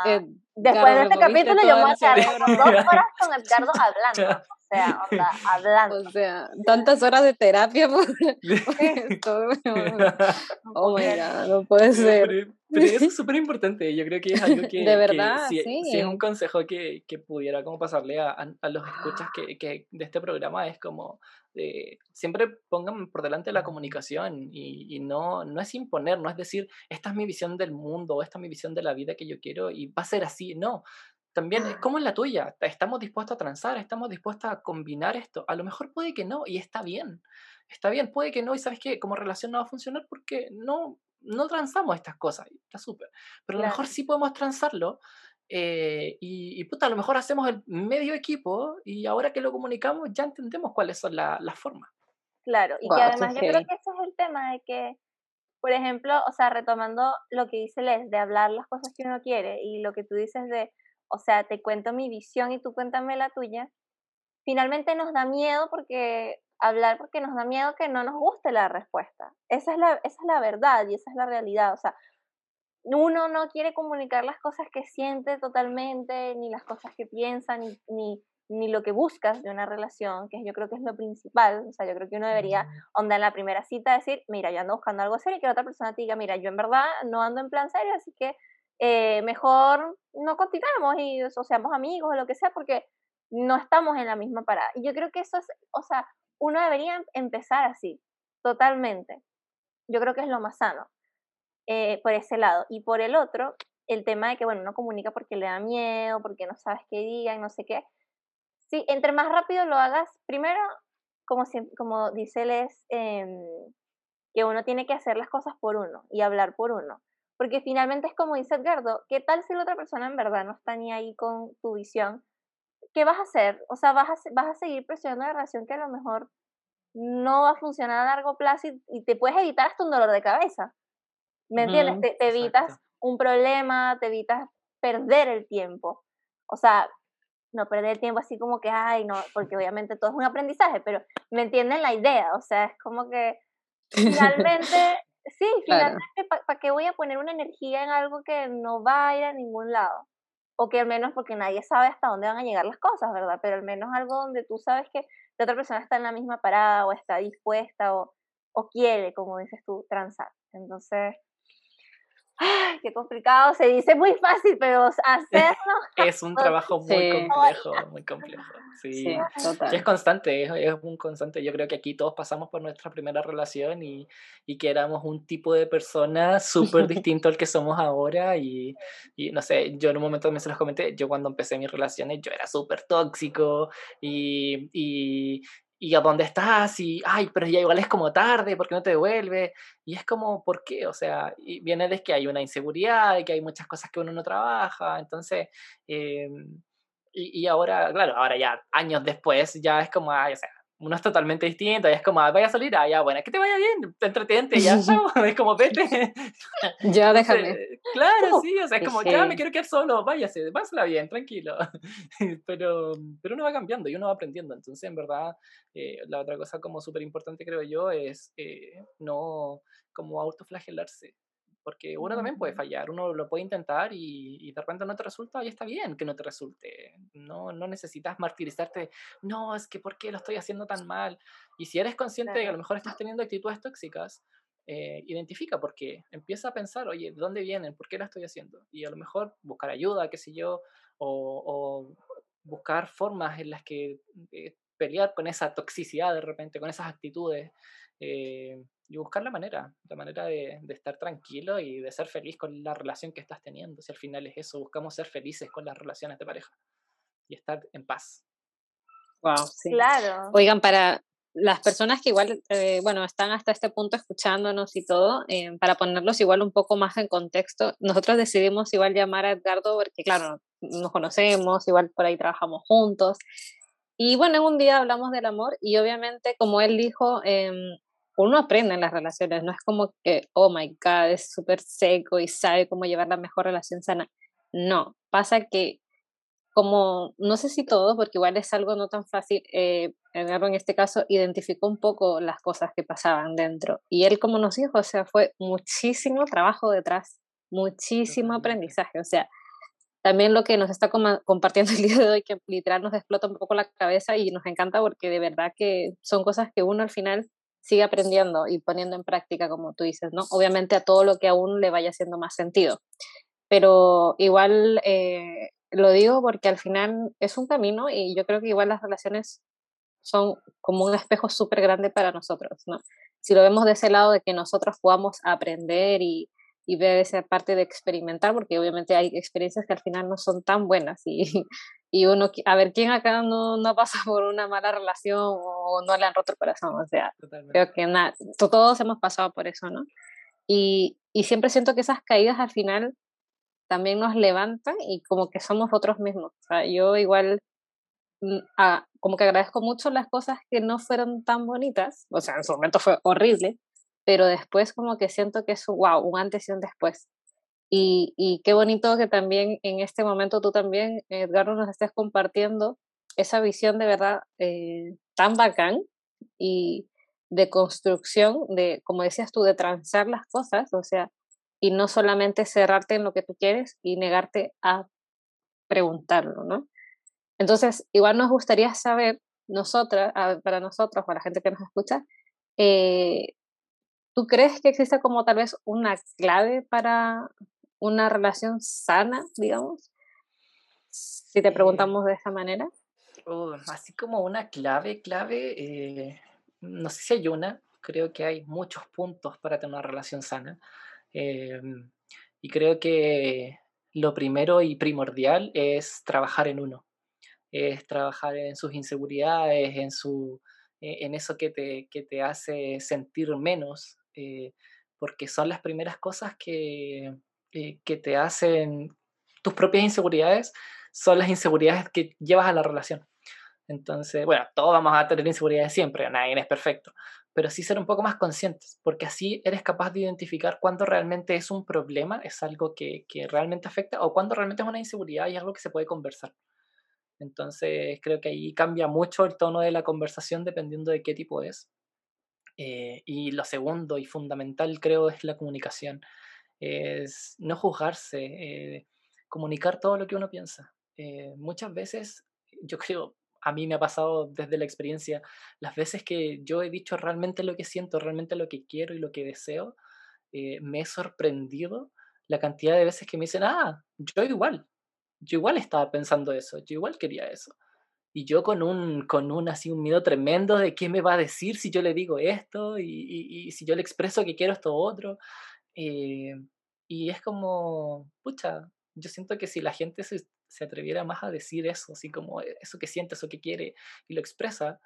eh, después de este capítulo, yo me voy a quedar dos horas con Edgardo hablando. *laughs* O sea, onda, *laughs* hablando. O sea, tantas horas de terapia por, *laughs* *laughs* Oh my God, no puede ser. Pero, eso es súper importante. Yo creo que es algo que. De verdad, si, sí. si, es un consejo que, que pudiera como pasarle a, a, los escuchas *gasps* que, que de este programa, es como eh, siempre pongan por delante la comunicación y, no, no es imponer, no es decir, esta es mi visión del mundo, esta es mi visión de la vida que yo quiero y va a ser así, no. También, ¿cómo es la tuya? ¿Estamos dispuestos a transar? ¿Estamos dispuestos a combinar esto? A lo mejor puede que no, y está bien. Está bien, puede que no, y sabes que como relación no va a funcionar porque no, no transamos estas cosas, está súper. Pero a lo mejor sí podemos transarlo eh, y, puta, a lo mejor hacemos el medio equipo y ahora que lo comunicamos ya entendemos cuáles son las formas. Claro, y que además yo creo que ese es el tema de que, por ejemplo, o sea, retomando lo que dice Les, de hablar las cosas que uno quiere y lo que tú dices de, o sea, te cuento mi visión y tú cuéntame la tuya, finalmente nos da miedo porque hablar porque nos da miedo que no nos guste la respuesta. Esa es la, esa es la verdad y esa es la realidad. O sea, uno no quiere comunicar las cosas que siente totalmente, ni las cosas que piensa, ni, ni, ni, lo que buscas de una relación, que yo creo que es lo principal. O sea, yo creo que uno debería, onda en la primera cita, decir, mira, yo ando buscando algo serio y que la otra persona te diga, mira, yo en verdad no ando en plan serio, así que eh, mejor no continuemos y o seamos amigos o lo que sea, porque no estamos en la misma parada. Y yo creo que eso es, o sea, uno debería empezar así, totalmente. Yo creo que es lo más sano, eh, por ese lado. Y por el otro, el tema de que, bueno, uno comunica porque le da miedo, porque no sabes qué digan, no sé qué. Sí, entre más rápido lo hagas, primero, como, como dice Les, em, que uno tiene que hacer las cosas por uno y hablar por uno. Porque finalmente es como dice Edgardo, ¿qué tal si la otra persona en verdad no está ni ahí con tu visión? ¿qué vas a hacer? O sea, vas a, vas a seguir presionando una relación que a lo mejor no va a funcionar a largo plazo y, te puedes evitar hasta un dolor de cabeza. ¿Me entiendes? Te, evitas un problema, te evitas perder el tiempo. O sea, no perder el tiempo así como que, ay, no, porque obviamente todo es un aprendizaje, pero me entienden la idea, o sea, es como que *laughs* finalmente, sí, finalmente, ¿para qué voy a poner una energía en algo que no va a ir a ningún lado? o que al menos porque nadie sabe hasta dónde van a llegar las cosas, ¿verdad? Pero al menos algo donde tú sabes que la otra persona está en la misma parada o está dispuesta o, o quiere, como dices tú, transar. Entonces, ¡Ay, qué complicado! Se dice muy fácil, pero hacerlo... *laughs* es un trabajo muy complejo, muy complejo. Sí, es constante, es, un constante. Yo creo que aquí todos pasamos por nuestra primera relación y, y que éramos un tipo de persona *laughs* súper *laughs* distinto al que somos ahora y, y, no sé, yo en un momento me se los comenté, yo cuando empecé mis relaciones yo era súper tóxico y, y, y a dónde estás y, ay, pero ya igual es como tarde, ¿por qué no te devuelve? Y es como, ¿por qué? O sea, y viene de que hay una inseguridad y que hay muchas cosas que uno no trabaja, entonces, em, y, y, ahora, claro, ahora ya años después, ya es como, ay, o sea, uno es totalmente distinto y es como, vaya a salir, ah, ya, bueno, que te vaya bien, entretente, ya, *laughs* es como, vete. Ya, *laughs* déjame. claro, sí, o sea, es como, ya, me quiero quedar solo, váyase, pásala bien, tranquilo. *laughs* pero, pero uno va cambiando y uno va aprendiendo, entonces, en verdad, eh, la otra cosa como súper importante, creo yo, es eh, no como autoflagelarse porque uno también puede fallar, uno lo puede intentar y, de repente no te resulta y está bien que no te resulte. No, no necesitas martirizarte, no, es que ¿por qué lo estoy haciendo tan mal? Y si eres consciente de que a lo mejor estás teniendo actitudes tóxicas, eh, identifica por qué, empieza a pensar, oye, ¿de dónde vienen? ¿Por qué lo estoy haciendo? Y a lo mejor buscar ayuda, qué sé yo, o, buscar formas en las que eh, pelear con esa toxicidad de repente, con esas actitudes. Eh, y buscar la manera, la manera de, estar tranquilo y de ser feliz con la relación que estás teniendo. Si al final es eso, buscamos ser felices con las relaciones de pareja y estar en paz. Wow, sí. Claro. Oigan, para las personas que igual, eh, bueno, están hasta este punto escuchándonos y todo, eh, para ponerlos igual un poco más en contexto, nosotros decidimos igual llamar a Edgardo porque, claro, nos conocemos, igual por ahí trabajamos juntos. Y bueno, en un día hablamos del amor y obviamente, como él dijo, eh, uno aprende en las relaciones, no es como que, oh my God, es súper seco y sabe cómo llevar la mejor relación sana. No, pasa que como, no sé si todo, porque igual es algo no tan fácil, eh, en este caso identificó un poco las cosas que pasaban dentro. Y él como nos dijo, o sea, fue muchísimo trabajo detrás, muchísimo aprendizaje, o sea, también lo que nos está compartiendo el día de hoy, que literal nos explota un poco la cabeza y nos encanta porque de verdad que son cosas que uno al final sigue aprendiendo y poniendo en práctica, como tú dices, ¿no? Obviamente a todo lo que aún le vaya haciendo más sentido. Pero igual eh, lo digo porque al final es un camino y yo creo que igual las relaciones son como un espejo súper grande para nosotros, ¿no? Si lo vemos de ese lado de que nosotros podamos aprender y, y ver esa parte de experimentar, porque obviamente hay experiencias que al final no son tan buenas y, *laughs* y uno, a ver, ¿quién acá no, no pasa por una mala relación o no le han roto el corazón? O sea, creo que nada, todos hemos pasado por eso, ¿no? Y, y siempre siento que esas caídas al final también nos levantan y como que somos otros mismos. O sea, yo igual mm, como que agradezco mucho las cosas que no fueron tan bonitas, o sea, en su momento fue horrible, pero después como que siento que es, wow, un antes y un después. Y, y qué bonito que también en este momento tú también, Edgardo, nos estés compartiendo esa visión de verdad eh, tan bacán y de construcción, de, como decías tú, de transar las cosas, o sea, y no solamente cerrarte en lo que tú quieres y negarte a preguntarlo, ¿no? Entonces, igual nos gustaría saber, nosotras, para nosotros, para la gente que nos escucha, eh, ¿tú crees que existe como tal vez una clave para una relación sana, digamos? Si te preguntamos de esa manera. Uh, así como una clave, clave, eh, no sé si hay una, creo que hay muchos puntos para tener una relación sana. Em, y creo que lo primero y primordial es trabajar en uno, es trabajar en sus inseguridades, en, su, e, en eso que te, que te hace sentir menos, eh, porque son las primeras cosas que, eh, que te hacen, tus propias inseguridades son las inseguridades que llevas a la relación. Entonces, bueno, todos vamos a tener inseguridades siempre, nadie es perfecto, pero sí ser un poco más conscientes, porque así eres capaz de identificar cuándo realmente es un problema, es algo que, que realmente afecta, o cuándo realmente es una inseguridad y algo que se puede conversar. Entonces, creo que ahí cambia mucho el tono de la conversación dependiendo de qué tipo es. Eh, y lo segundo y fundamental, creo, es la comunicación. Es no juzgarse, eh, comunicar todo lo que uno piensa. Eh, muchas veces, yo creo, a mí me ha pasado desde la experiencia, las veces que yo he dicho realmente lo que siento, realmente lo que quiero y lo que deseo, me he sorprendido la cantidad de veces que me dicen, ah, yo igual, yo igual estaba pensando eso, yo igual quería eso. Y yo con un, con un, así, un miedo tremendo de qué me va a decir si yo le digo esto y, y, si yo le expreso que quiero esto otro. Eh, y es como, pucha, yo siento que si la gente se, se atreviera más a decir eso, así como e, eso que siente, eso que quiere y lo expresa,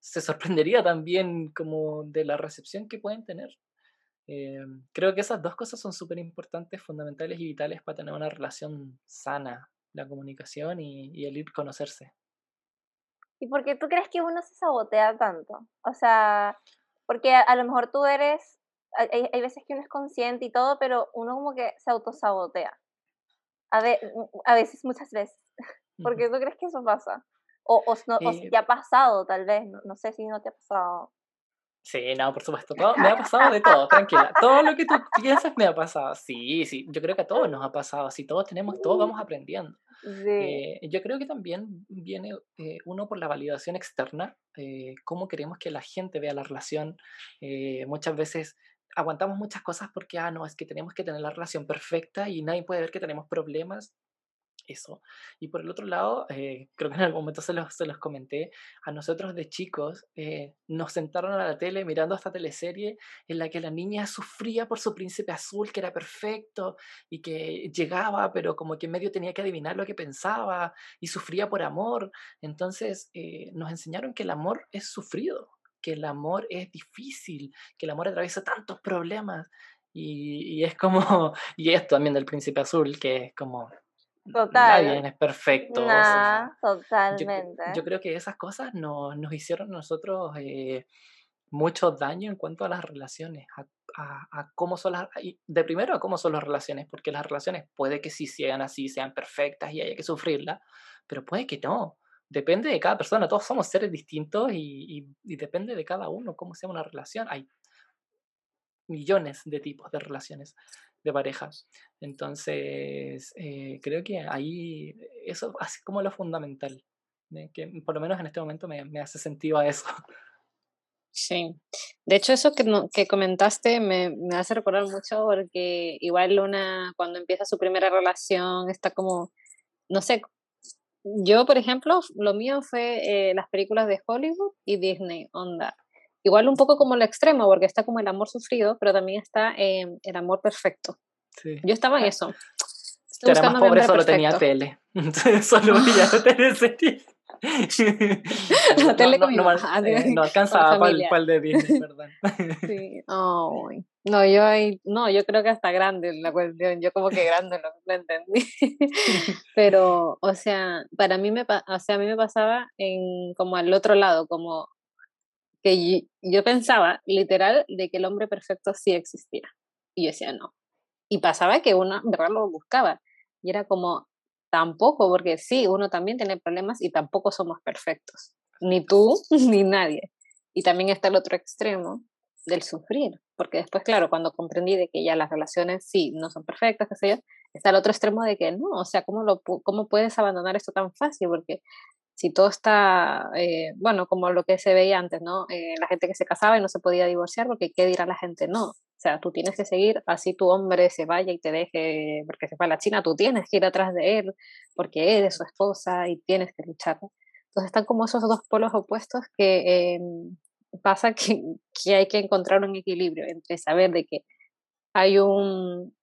se sorprendería también como de la recepción que pueden tener. Eh, creo que esas dos cosas son súper importantes, fundamentales y vitales para tener una relación sana, la comunicación y, el ir conocerse. ¿Y por qué tú crees que uno se sabotea tanto? O sea, porque a, lo mejor tú eres, hay, hay, veces que uno es consciente y todo, pero uno como que se autosabotea. A, ver, a veces, muchas veces. *laughs* ¿Por qué tú crees que eso pasa? O, o, no, o si eh te ha pasado, tal vez. No, sé si no te ha pasado. Sí, no, por supuesto. Todo, me ha pasado de todo, tranquila. Todo lo que tú piensas me ha pasado. Sí, sí. Yo creo que a todos nos ha pasado. Si todos tenemos, todos vamos aprendiendo. Eh, yo creo que también viene eh, uno por la validación externa, eh, cómo queremos que la gente vea la relación. muchas veces aguantamos muchas cosas porque, ah, no, es que tenemos que tener la relación perfecta y nadie puede ver que tenemos problemas. Eso. Y por el otro lado, eh, *laughs* creo que en algún momento se los, se los comenté, a nosotros de chicos eh, nos sentaron a la tele mirando esta teleserie en la que la niña sufría por su príncipe azul, que era perfecto y que llegaba, pero como que medio tenía que adivinar lo que pensaba y sufría por amor. Entonces eh, nos enseñaron que el amor es sufrido, que el amor es difícil, que el amor atraviesa tantos problemas. Y, es como, *laughs* y esto también del príncipe azul, que es como, Total. Nadie es perfecto. totalmente. Yo, creo que esas cosas nos, nos hicieron nosotros eh, mucho daño en cuanto a las relaciones, a, a, cómo son las, de primero a cómo son las relaciones, porque las relaciones puede que sí sean así, sean perfectas y haya que sufrirlas, pero puede que no depende de cada persona, todos somos seres distintos y, depende de cada uno cómo sea una relación. Hay millones de tipos de relaciones de parejas. Entonces, eh, creo que ahí eso es como lo fundamental, que por lo menos en este momento me, hace sentido a eso. *laughs* Sí, de hecho eso que, que comentaste me, me, hace recordar mucho porque igual Luna cuando empieza su primera relación está como, no sé, yo, por ejemplo, lo mío fue eh, las películas de Hollywood y Disney, onda. Igual un poco como lo extremo, porque está como el amor sufrido, pero también está em, el amor perfecto. Yo estaba en eso. Estoy era más pobre, solo tenía tele. *laughs* Entonces solo veía la teleserie. *laughs* la tele no, no, eh, no, *laughs* alcanzaba para el, para el, de Disney, perdón. Sí. Oh, no, yo no, yo creo que hasta grande la cuestión, yo como que grande no lo entendí. Pero, o sea, para mí me, o sea, a mí me pasaba en como al otro lado, como que yo, pensaba literal de que el hombre perfecto sí existía. Y yo decía, no. Y pasaba que uno, verdad, lo buscaba. Y era como, tampoco, porque sí, uno también tiene problemas y tampoco somos perfectos. Ni tú, *laughs* ni nadie. Y también está el otro extremo del sufrir. Porque después, claro, cuando comprendí de que ya las relaciones sí no son perfectas, qué sé yo, está el otro extremo de que no, o sea, ¿cómo, lo, cómo puedes abandonar esto tan fácil? Porque si todo está, eh, bueno, como lo que se veía antes, ¿no? Eh, la gente que se casaba y no se podía divorciar porque qué dirá la gente, no. O sea, tú tienes que seguir, así tu hombre se vaya y te deje porque se fue a la China, tú tienes que ir atrás de él porque eres su esposa y tienes que luchar. Entonces están como esos dos polos opuestos que em, pasa que, que hay que encontrar un equilibrio entre saber de que hay un,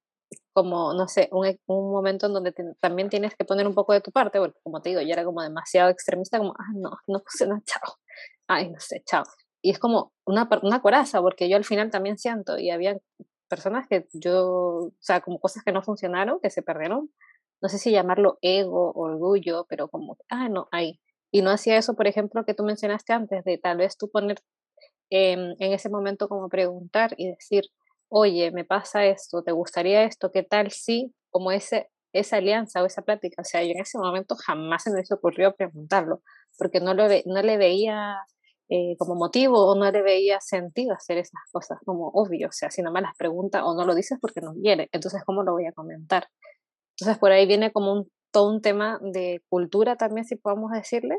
como, no sé, un, e, un momento en donde también tienes que poner un poco de tu parte, porque como te digo, yo era como demasiado extremista, como, ah, no, no nada, *laughs* chao, ay, no sé, chao. Y es como una, una coraza, porque yo al final también siento, y había personas que yo, o sea, como cosas que no funcionaron, que se perdieron, no sé si llamarlo ego, orgullo, pero como, ah, no, ahí. Y no hacía eso, por ejemplo, que tú mencionaste antes, de tal vez tú poner en ese momento como preguntar y decir, oye, me pasa esto, ¿te gustaría esto? ¿Qué tal si, como ese, esa alianza o esa plática? O sea, yo en ese momento jamás se me ocurrió preguntarlo, porque no, lo no le veía eh, como motivo o no le veía sentido hacer esas cosas, como obvio, o sea, si no me las pregunta o no lo dices porque no quiere, entonces ¿cómo lo voy a comentar? Entonces por ahí viene como un, todo un tema de cultura también, si podemos decirle,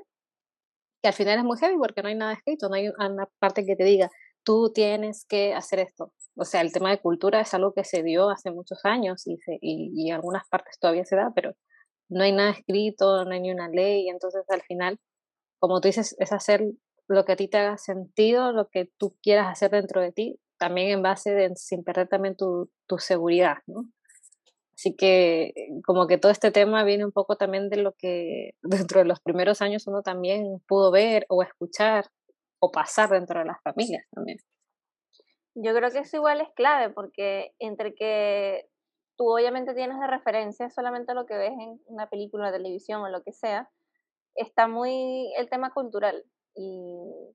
que al final es muy heavy porque no hay nada escrito, no hay una parte que te diga, tú tienes que hacer esto. O sea, el tema de cultura es algo que se dio hace muchos años y, y, en algunas partes todavía se da, pero no hay nada escrito, no hay ni una ley, entonces al final, como tú dices, es hacer lo que a ti te haga sentido, lo que tú quieras hacer dentro de ti, también en base de, sin perder también tu, tu seguridad, ¿no? Así que como que todo este tema viene un poco también de lo que *laughs* dentro de los primeros años uno también pudo ver o escuchar o pasar dentro de las familias también. Yo creo que eso igual es clave porque entre que tú obviamente tienes de referencia solamente lo que ves en una película, una televisión o lo que sea, está muy el tema cultural y,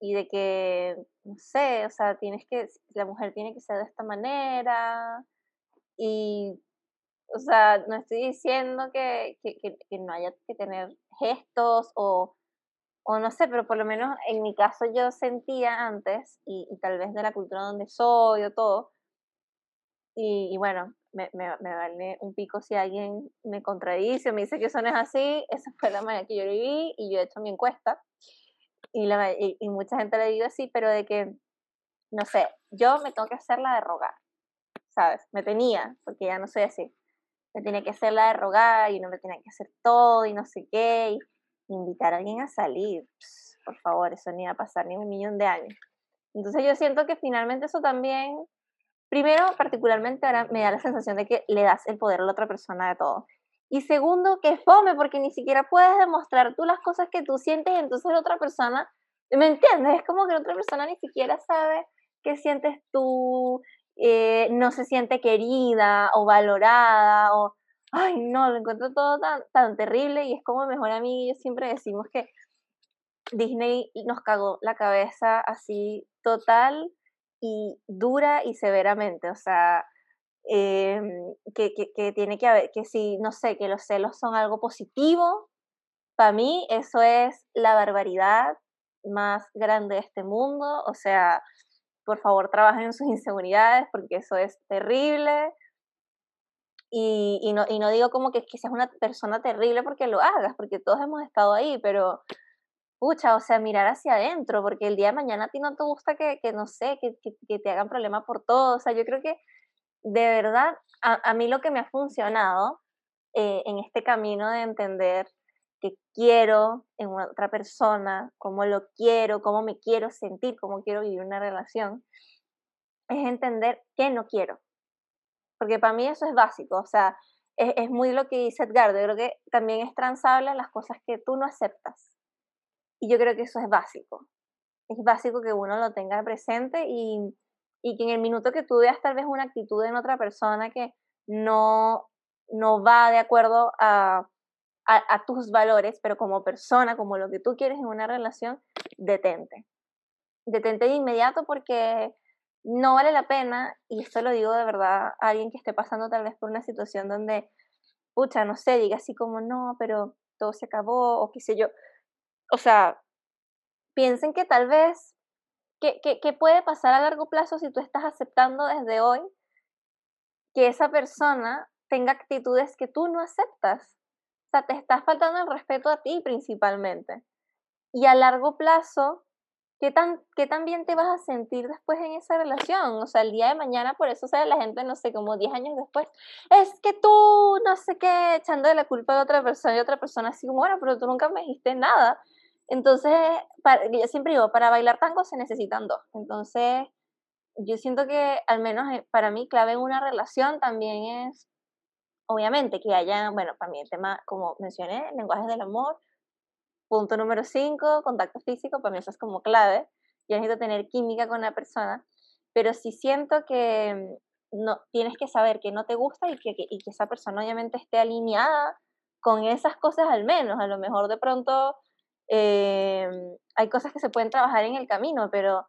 y de que, no sé, o sea, tienes que, la mujer tiene que ser de esta manera y, o sea, no estoy diciendo que, que, que no haya que tener gestos o o no sé, pero por lo menos en mi caso yo sentía antes, y, tal vez de la cultura donde soy o todo, y, bueno, me, me, vale un pico si alguien me contradice o me dice que eso no es así, esa fue la manera que yo viví y yo he hecho mi encuesta, y, la, y, mucha gente le digo así, pero de que, no sé, yo me tengo que hacer la de rogar, ¿sabes? Me tenía, porque ya no soy así, me tenía que hacer la de rogar y no me tenía que hacer todo y no sé qué, y, invitar a alguien a salir, por favor, eso ni va a pasar ni un millón de años. Entonces yo siento que finalmente eso también, primero, particularmente ahora me da la sensación de que le das el poder a la otra persona de todo. Y segundo, que fome, porque ni siquiera puedes demostrar tú las cosas que tú sientes entonces la otra persona, ¿me entiendes? Es como que la otra persona ni siquiera sabe qué sientes tú, eh, no se siente querida o valorada o ay, no, lo encuentro todo tan, tan terrible y es como mejor amigo y yo siempre decimos que Disney nos cagó la cabeza así total y dura y severamente, o sea, em, que, que, que, tiene que haber, que si, no sé, que los celos son algo positivo, para mí eso es la barbaridad más grande de este mundo, o sea, por favor trabajen en sus inseguridades porque eso es terrible, y, y, no, y no digo como que, que seas una persona terrible porque lo hagas, porque todos hemos estado ahí, pero pucha, o sea, mirar hacia adentro, porque el día de mañana a ti no te gusta que, que no sé, que, que, te hagan problema por todo. O sea, yo creo que de verdad, a, a mí lo que me ha funcionado eh, en este camino de entender que quiero en otra persona, cómo lo quiero, cómo me quiero sentir, cómo quiero vivir una relación, es entender qué no quiero porque para mí eso es básico, o sea, es, es muy lo que dice Edgardo, yo creo que también es transable las cosas que tú no aceptas. Y yo creo que eso es básico. Es básico que uno lo tenga presente y, y que en el minuto que tú veas tal vez una actitud en otra persona que no, no va de acuerdo a, a, a, tus valores, pero como persona, como lo que tú quieres en una relación, detente. Detente de inmediato porque no vale la pena, y esto lo digo de verdad a alguien que esté pasando tal vez por una situación donde, pucha, no sé, diga así como, no, pero todo se acabó, o qué sé yo. O sea, piensen que tal vez, ¿qué, qué, qué puede pasar a largo plazo si tú estás aceptando desde hoy que esa persona tenga actitudes que tú no aceptas? O sea, te estás faltando el respeto a ti principalmente. Y a largo plazo, ¿qué tan, ¿qué tan te vas a sentir después en esa relación? O sea, el día de mañana, por eso sale la gente, no sé, como 10 años después, es que tú, no sé qué, echando de la culpa de otra persona y otra persona así como, bueno, pero tú nunca me dijiste nada. Entonces, yo siempre digo, para bailar tango se necesitan dos. Entonces, yo siento que al menos eh, para mí clave en una relación también es, obviamente, que haya, bueno, para mí el tema, como mencioné, lenguajes del amor, Punto número 5, contacto físico, para mí eso es como clave. Yo necesito tener química con la persona, pero si siento que mm, no, tienes que saber que no te gusta y que, que, y que esa persona obviamente esté alineada con esas cosas al menos. A lo mejor de pronto eh, hay cosas que se pueden trabajar en el camino, pero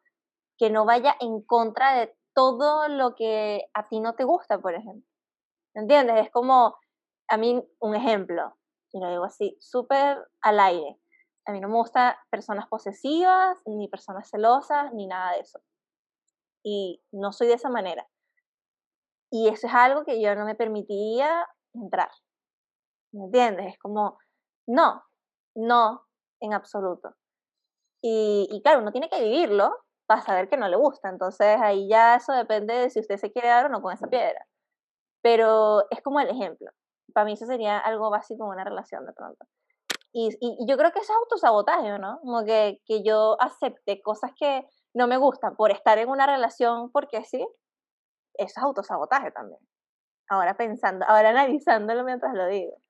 que no vaya en contra de todo lo que a ti no te gusta, por ejemplo. ¿Entiendes? Es como, a mí, un ejemplo, y lo digo así, súper al aire a mí no me gustan personas posesivas, ni personas celosas, ni nada de eso. Y no soy de esa manera. Y eso es algo que yo no me permitiría entrar. ¿Me entiendes? Es como, no, no, en absoluto. Y, y claro, uno tiene que vivirlo para saber que no le gusta. Entonces ahí ya eso depende de si usted se quiere dar o no con esa piedra. Pero es como el ejemplo. Para mí eso sería algo básico en una relación de pronto. Y, yo creo que eso es autosabotaje, ¿no? Como que, que yo acepte cosas que no me gustan por estar en una relación porque sí, eso es autosabotaje también. Ahora pensando, ahora analizándolo mientras lo digo,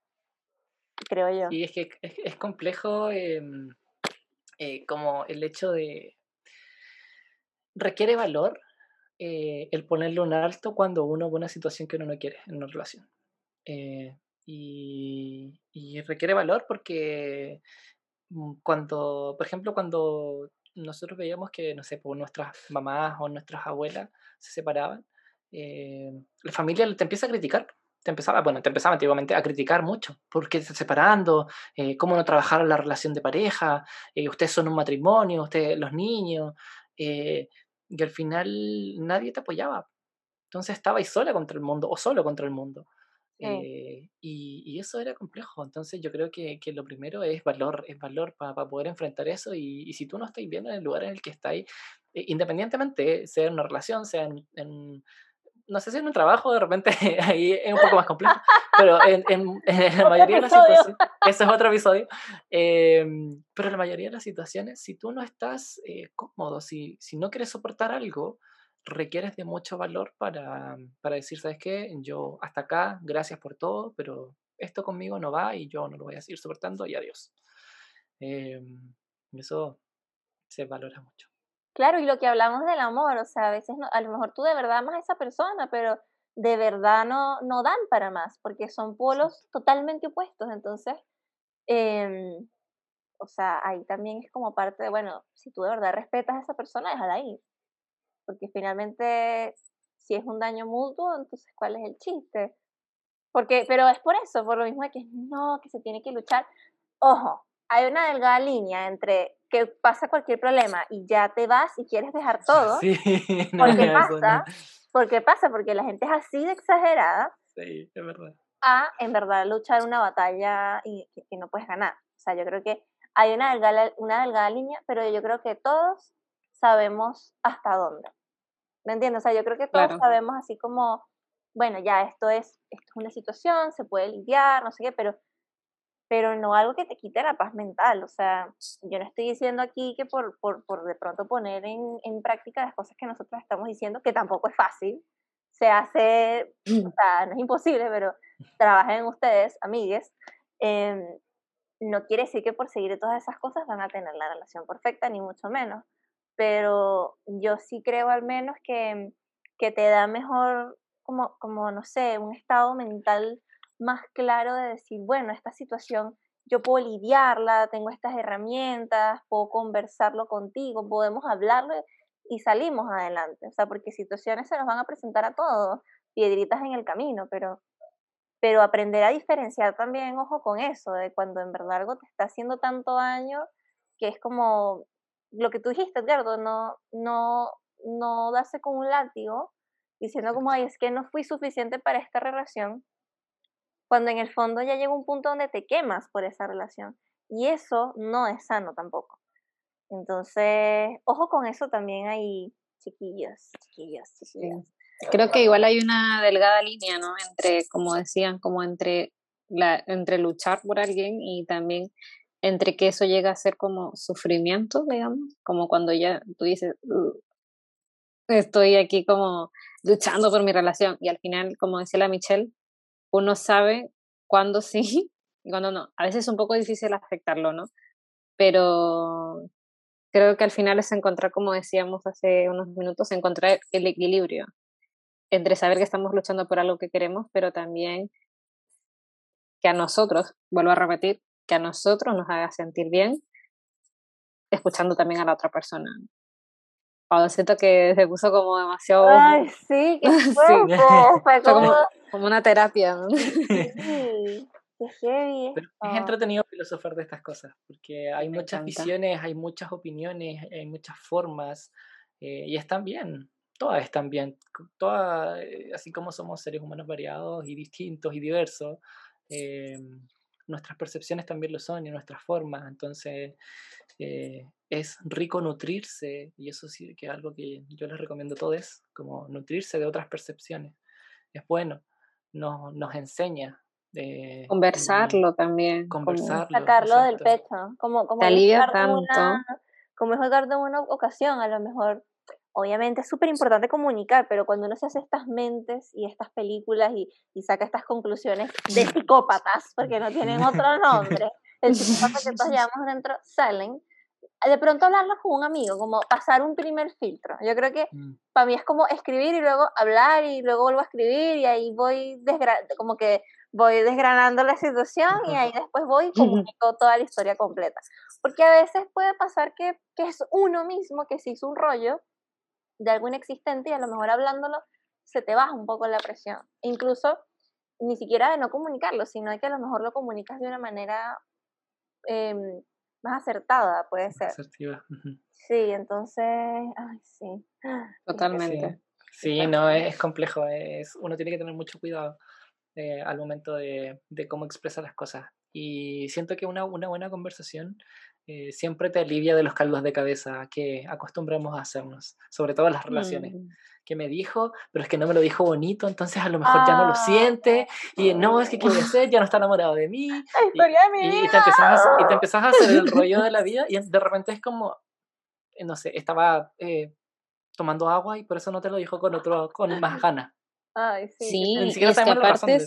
creo yo. Y es que es, complejo eh, eh, como el hecho de... Requiere valor eh, el ponerle un alto cuando uno ve una situación que uno no quiere en una relación. Eh, y, requiere valor porque mm, cuando, por ejemplo, cuando nosotros veíamos que, no sé, pues nuestras mamás o nuestras abuelas se separaban, eh, la familia te empieza a criticar. Te empezaba, bueno, te empezaba antiguamente a criticar mucho. ¿Por qué te estás separando? Eh, ¿Cómo no trabajar la relación de pareja? Eh, ustedes son un matrimonio, ustedes, los niños. Eh, y al final nadie te apoyaba. Entonces estabais sola contra el mundo o solo contra el mundo. Eh, y, y, eso era complejo. Entonces yo creo que, que lo primero es valor, es valor para poder enfrentar eso. Y, y, si tú no estás bien en el lugar en el que estáis, eh, independientemente, sea en una relación, sea en, en, no sé si en un trabajo, de repente *laughs* ahí es un poco más complejo, pero en, en, *laughs* en la mayoría de las situaciones, eso es otro episodio, eh, pero en la mayoría de las situaciones, si tú no estás eh, cómodo, si, si no quieres soportar algo, requieres de mucho valor para, para decir, ¿sabes qué? Yo hasta acá, gracias por todo, pero esto conmigo no va y yo no lo voy a seguir soportando y adiós. Eh, eso se valora mucho. Claro, y lo que hablamos del amor, o sea, a veces no, a lo mejor tú de verdad amas a esa persona, pero de verdad no, no dan para más, porque son polos sí. totalmente opuestos. Entonces, eh, o sea, ahí también es como parte de, bueno, si tú de verdad respetas a esa persona, déjala ir porque finalmente si es un daño mutuo, entonces ¿cuál es el chiste? Porque, pero es por eso, por lo mismo de que no, que se tiene que luchar. Ojo, hay una delgada línea entre que pasa cualquier problema y ya te vas y quieres dejar todo. *laughs* Sí, *laughs* no porque pasa, no. porque pasa, porque la gente es así de exagerada. Sí, es verdad. A, en verdad, luchar una batalla y que, que no puedes ganar. O sea, yo creo que hay una delgada, una delgada línea, pero yo creo que todos sabemos hasta dónde. ¿Me entiendes? O sea, yo creo que todos claro. sabemos así como, bueno, ya esto es, esto es una situación, se puede lidiar, no sé qué, pero, pero no algo que te quite la paz mental. O sea, yo no estoy diciendo aquí que por, por, por de pronto poner en, en práctica las cosas que nosotros estamos diciendo, que tampoco es fácil. se hace, o sea, no es imposible, pero trabajen ustedes, amigues, em, no quiere decir que por seguir todas esas cosas van a tener la relación perfecta, ni mucho menos. Pero yo sí creo al menos que, que te da mejor, como, como, no sé, un estado mental más claro de decir, bueno, esta situación yo puedo lidiarla, tengo estas herramientas, puedo conversarlo contigo, podemos hablarlo y salimos adelante. O sea, porque situaciones se nos van a presentar a todos, piedritas en el camino, pero, pero aprender a diferenciar también, ojo con eso, de cuando en verdad algo te está haciendo tanto daño que es como lo que tú dijiste, Edgardo, no, no, no darse con un látigo diciendo como, ay, es que no fui suficiente para esta relación, cuando en el fondo ya llega un punto donde te quemas por esa relación. Y eso no es sano tampoco. Entonces, ojo con eso también hay chiquillos, chiquillos, chiquillos. Creo que igual hay una delgada línea, ¿no? Entre, como decían, como entre, la, entre luchar por alguien y también entre que eso llega a ser como sufrimiento, digamos, como cuando ya tú dices, estoy aquí como luchando por mi relación y al final, como decía la Michelle, uno sabe cuándo sí *laughs* y cuándo no. A veces es un poco difícil aceptarlo, ¿no? Pero creo que al final es encontrar, como decíamos hace unos minutos, encontrar el equilibrio entre saber que estamos luchando por algo que queremos, pero también que a nosotros, vuelvo a repetir, que a nosotros nos haga sentir bien, escuchando también a la otra persona. Cuando siento que se puso como demasiado... Ay, sí, qué *laughs* sí. Fue *laughs* como, como, una terapia. Sí, *laughs* qué heavy es entretenido filosofar de estas cosas, porque hay muchas visiones, hay muchas opiniones, hay muchas formas, eh, y están bien, todas están bien, todas, eh, así como somos seres humanos variados y distintos y diversos, eh, nuestras percepciones también lo son y nuestras formas, entonces eh, es rico nutrirse, y eso sí que es algo que yo les recomiendo a todos, como nutrirse de otras percepciones. Es bueno, nos, nos enseña. Eh, conversarlo también. Conversarlo. Sacarlo del pecho. Como, como Te alivia tanto. Una, como es de una ocasión, a lo mejor obviamente es súper importante comunicar, pero cuando uno se hace estas mentes y estas películas y, y, saca estas conclusiones de *laughs* psicópatas, porque no tienen otro nombre, el psicópata que todos *laughs* llevamos dentro salen, de pronto hablarlo con un amigo, como pasar un primer filtro. Yo creo que mm. para mí es como escribir y luego hablar y luego vuelvo a escribir y ahí voy como que voy desgranando la situación y ahí después voy y comunico toda la historia completa. Porque a veces puede pasar que, que es uno mismo que se hizo un rollo de algún existente y a lo mejor hablándolo se te baja un poco la presión. Incluso ni siquiera de no comunicarlo, sino de que a lo mejor lo comunicas de una manera em, más acertada, puede ser. Asertiva. Sí, entonces, ay, sí. *gasps* Totalmente. Sí, no, es complejo, es, uno tiene que tener mucho cuidado eh, al momento de, de, cómo expresa las cosas. Y siento que una, una buena conversación eh, siempre te alivia de los caldos de cabeza que acostumbramos a hacernos, sobre todo en las relaciones. Mm. Que me dijo, pero es que no me lo dijo bonito, entonces a lo mejor ya no lo ah. siente, y no, es que quiere ser, *laughs* ya no está enamorado de mí. y, te empezás, y te empezás a hacer el *laughs* rollo de la vida, y de repente es como, eh, no sé, estaba eh, tomando agua y por eso no te lo dijo con otro, con más ganas. Ay, sí, sí es que aparte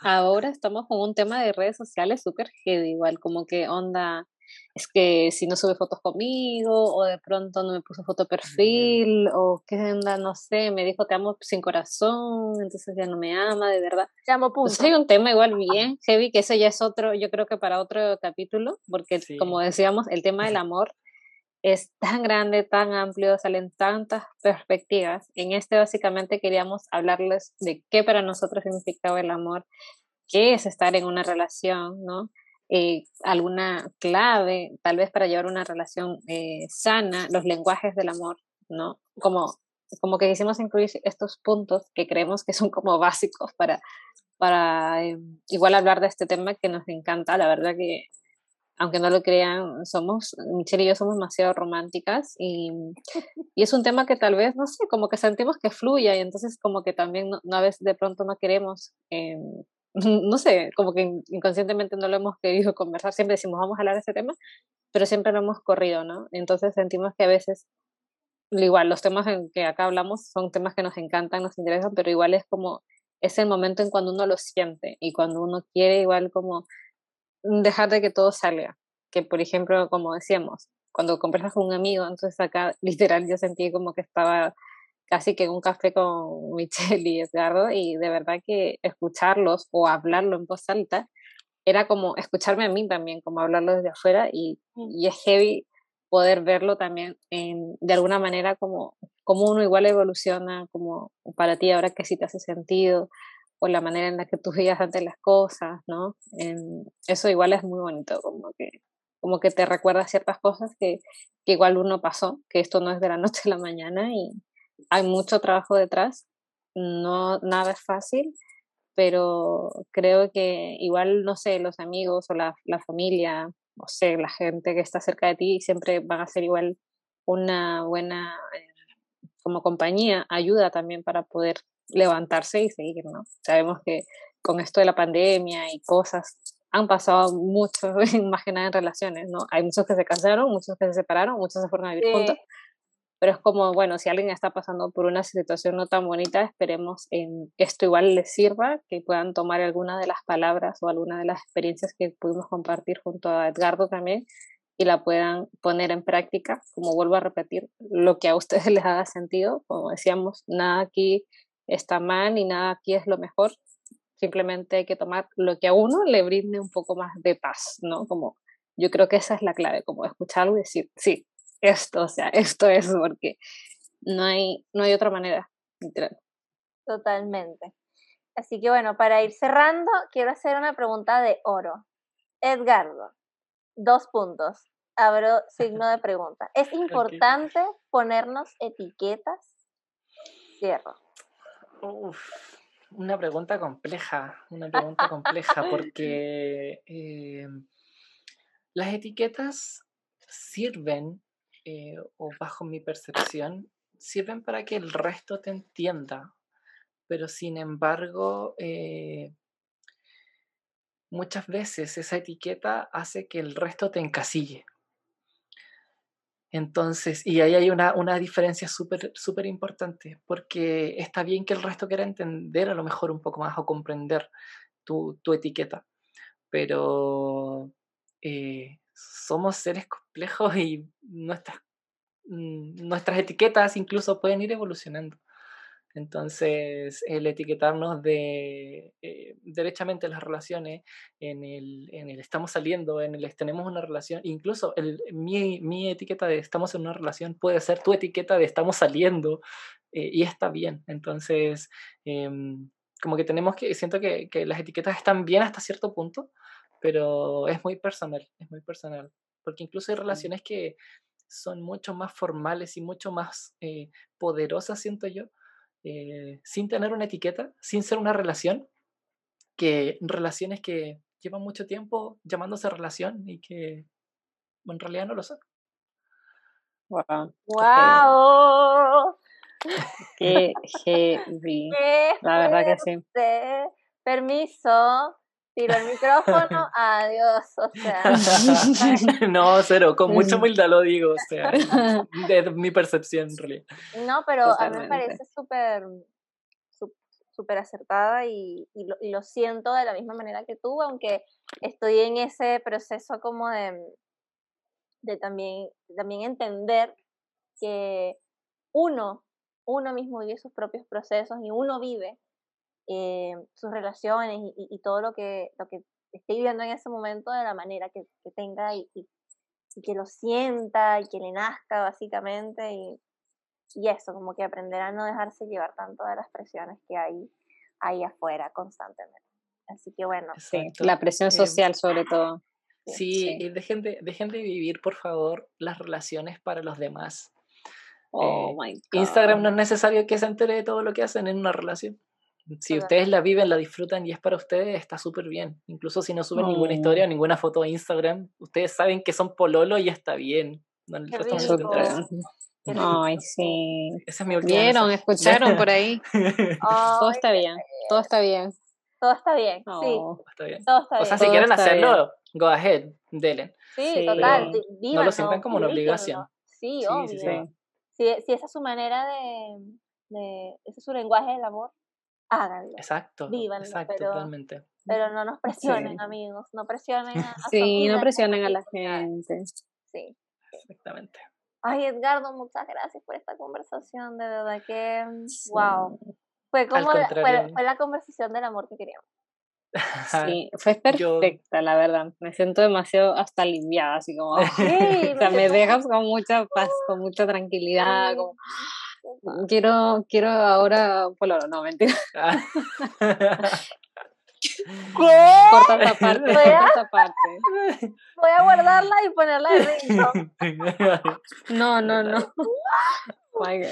ahora estamos con un tema de redes sociales súper heavy, igual como que onda, es que si no sube fotos conmigo, o de pronto no me puso foto perfil, o qué onda, no sé, me dijo te amo sin corazón, entonces ya no me ama, de verdad. Te amo punto. hay un tema igual bien heavy, que eso ya es otro, yo creo que para otro capítulo, porque como decíamos, el tema del amor es tan grande, tan amplio, salen tantas perspectivas. En este básicamente queríamos hablarles de qué para nosotros significaba el amor, qué es estar en una relación, ¿no? Eh, alguna clave, tal vez para llevar una relación eh, sana, los lenguajes del amor, ¿no? Como, como que quisimos incluir estos puntos que creemos que son como básicos para, para eh, igual hablar de este tema que nos encanta, la verdad que aunque no lo crean, somos, Michelle y yo somos demasiado románticas y, *laughs* y, es un tema que tal vez, no sé, como que sentimos que fluya y entonces como que también no, a veces de pronto no queremos *laughs* no sé, como que inconscientemente no lo hemos querido conversar, siempre decimos vamos a hablar de ese tema, pero siempre lo hemos corrido, ¿no? Entonces sentimos que a veces igual, los temas en que acá hablamos son temas que nos encantan, nos interesan, pero igual es como, es el momento en cuando uno lo siente y cuando uno quiere igual como dejar de que todo salga. Que por ejemplo, como decíamos, cuando conversas con un amigo, entonces acá *laughs* literal yo sentí como que estaba casi que en un café con *laughs* Michelle y Edgardo y de verdad que escucharlos o hablarlo en voz alta era como escucharme a mí también, como hablarlo desde afuera y, mm. y es heavy poder verlo también en, de alguna manera como, como uno igual evoluciona, como para ti ahora que sí te hace sentido, o la manera en la que tú veías antes las cosas, ¿no? eso igual es muy bonito, como que, como que te recuerda ciertas cosas que, que igual uno pasó, que esto no es de la *laughs* noche a la mañana y hay mucho trabajo detrás, no, nada es fácil, pero creo que igual, no sé, los amigos o la, la familia, no sé, la gente que está cerca de ti siempre van a ser igual una buena eh, como compañía, ayuda también para poder levantarse y seguir, ¿no? Sabemos que con esto de la pandemia y cosas han pasado mucho, *laughs* más que nada en relaciones, ¿no? Hay muchos que se casaron, muchos que se separaron, muchos se fueron a vivir juntos, pero es como, bueno, si alguien está pasando por una situación no tan bonita, esperemos en esto igual les sirva, que puedan tomar alguna de las palabras o alguna de las experiencias que pudimos compartir junto a Edgardo también y la puedan poner en práctica, como vuelvo a repetir, lo que a ustedes *laughs* les haga sentido, como decíamos, nada aquí está mal y nada aquí es lo mejor, simplemente hay que tomar lo que a uno le brinde un poco más de paz, ¿no? Como yo creo que esa es la clave, como escucharlo y decir, sí, esto, o sea, esto es porque no hay, no hay otra manera, literal. Totalmente. Así que bueno, para ir cerrando, quiero hacer una pregunta de oro. Edgardo, dos puntos. Abro *laughs* signo de pregunta. ¿Es importante ponernos etiquetas? Cierro. una pregunta compleja, una pregunta compleja, *laughs* porque eh, las etiquetas sirven eh, o bajo mi percepción, sirven para que el resto te entienda, pero sin embargo, eh, muchas veces esa etiqueta hace que el resto te encasille. Entonces, y ahí hay una, una diferencia súper súper importante, porque está bien que el resto quiera entender a lo mejor un poco más o comprender tu, tu etiqueta, pero eh, somos seres complejos y nuestras, mm, nuestras etiquetas incluso pueden ir evolucionando. Entonces, el etiquetarnos de eh, derechamente las relaciones, en el, en el, estamos saliendo, en el tenemos una relación, incluso el, mi, mi, etiqueta de estamos en una relación puede ser tu etiqueta de estamos saliendo eh, y está bien. Entonces, em, como que tenemos que, siento que, que, las etiquetas están bien hasta cierto punto, pero es muy personal, es muy personal, porque incluso hay relaciones que son mucho más formales y mucho más eh, poderosas, siento yo, eh, sin tener una etiqueta, sin ser una relación, que relaciones que llevan mucho tiempo llamándose relación y que en realidad no lo son. Wow. wow. Qué heavy. *laughs* La verdad que sí. Permiso. Tiro el micrófono, *laughs* adiós, o sea. *laughs* no, cero, con mucha humildad lo digo, o sea, *laughs* de mi percepción en realidad. No, pero a mí me parece súper súper acertada y, y, lo, y, lo, siento de la misma manera que tú, aunque estoy en ese proceso como de, de también, también entender que uno, uno mismo vive sus propios procesos y uno vive eh, sus relaciones y, todo lo que, lo que esté viviendo en ese momento de la manera que, tenga y, que lo sienta y que le nazca básicamente y, y eso, como que aprender a no dejarse llevar tanto de las presiones que hay ahí afuera constantemente. Así que bueno. la presión social sobre todo. Sí, sí. Dejen, de, dejen de vivir, por favor, las relaciones para los demás. Oh, my God. Instagram no es necesario que se entere de todo lo que hacen en una relación. Si ustedes la viven, la disfrutan y es para ustedes, está súper bien. Incluso si no suben ninguna historia o ninguna foto a Instagram, ustedes saben que son pololo y está bien. No, Ay, *laughs* sí. Esa es mi Vieron, escucharon por ahí. todo está bien, todo está bien. Todo está bien, sí. Está bien. Todo está o sea, si quieren hacerlo, go ahead, denle. Sí, total. no lo sientan como una obligación. Sí, obvio. Sí, si, si esa es su manera de, de, ese es su lenguaje del amor, háganlo. Exacto. Vívanlo, exacto, pero, totalmente. pero no nos presionen, Sí. amigos, no presionen a, Sí, no presionen a la gente. Sí. Exactamente. Ay, Edgardo, muchas gracias por esta conversación, de verdad que, Sí. wow. Fue como la, fue, la conversación del amor que queríamos. Sí, fue *laughs* Yo- perfecta, la verdad. Me siento demasiado hasta aliviada, así como, Sí, *laughs* o sea, me dejas con mucha paz, con *laughs* mucha tranquilidad, como, quiero, quiero ahora, bueno, no, mentira, *laughs* *laughs* corta esta parte, *laughs* Voy a- esta parte. Voy a guardarla y ponerla de ringtone. No, no, no.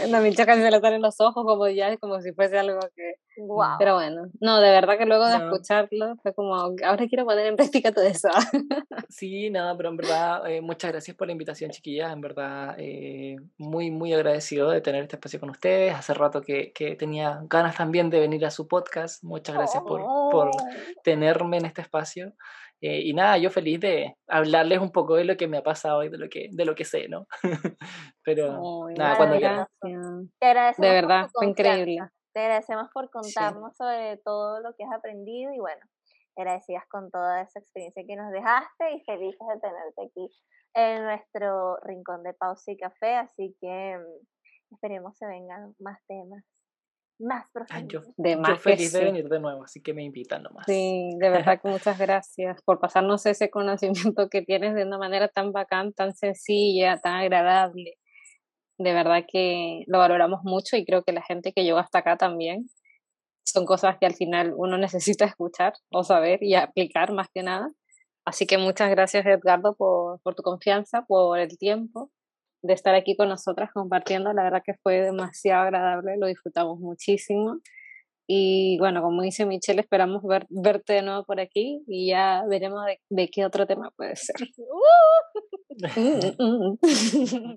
La mincha casi se le salen los ojos como ya, como si fuese algo que... Wow. Pero bueno, no, de verdad que luego de No. escucharlo fue como, ahora quiero poner en práctica todo eso. *laughs* Sí, nada, pero en verdad, eh, muchas gracias por la invitación, chiquillas. En verdad, eh, muy, muy agradecido de tener este espacio con ustedes. Hace rato que, que tenía ganas también de venir a su podcast. Muchas gracias por, por Oh. tenerme en este espacio. Eh, y nada, yo feliz de hablarles un poco de lo que me ha pasado y de lo que, de lo que sé, ¿no? *laughs* pero nada, cuando quieran. Te agradecemos De verdad, fue increíble. Te agradecemos por contarnos sobre todo lo que has aprendido y bueno, agradecidas con toda esa experiencia que nos dejaste y felices de tenerte aquí en nuestro rincón de pausa y café. Así que mm, esperemos se vengan más temas, más yo, profundos. De yo más que feliz de sí. venir de nuevo, así que me invitan nomás. Sí, de verdad que muchas gracias por pasarnos ese conocimiento que tienes de una manera tan bacán, tan sencilla, tan agradable. De verdad que lo valoramos mucho y creo que la gente que llegó hasta acá también son cosas que al final uno necesita escuchar o saber y aplicar más que nada. Así que muchas gracias Edgardo por, por tu confianza, por el tiempo de estar aquí con nosotras compartiendo. La verdad que fue demasiado agradable, lo disfrutamos muchísimo. Y bueno, como dice Michelle, esperamos ver, verte de nuevo por aquí y ya veremos de, de qué otro tema puede ser. ¡Uh! *laughs* *laughs* Mm, mm, mm. *laughs*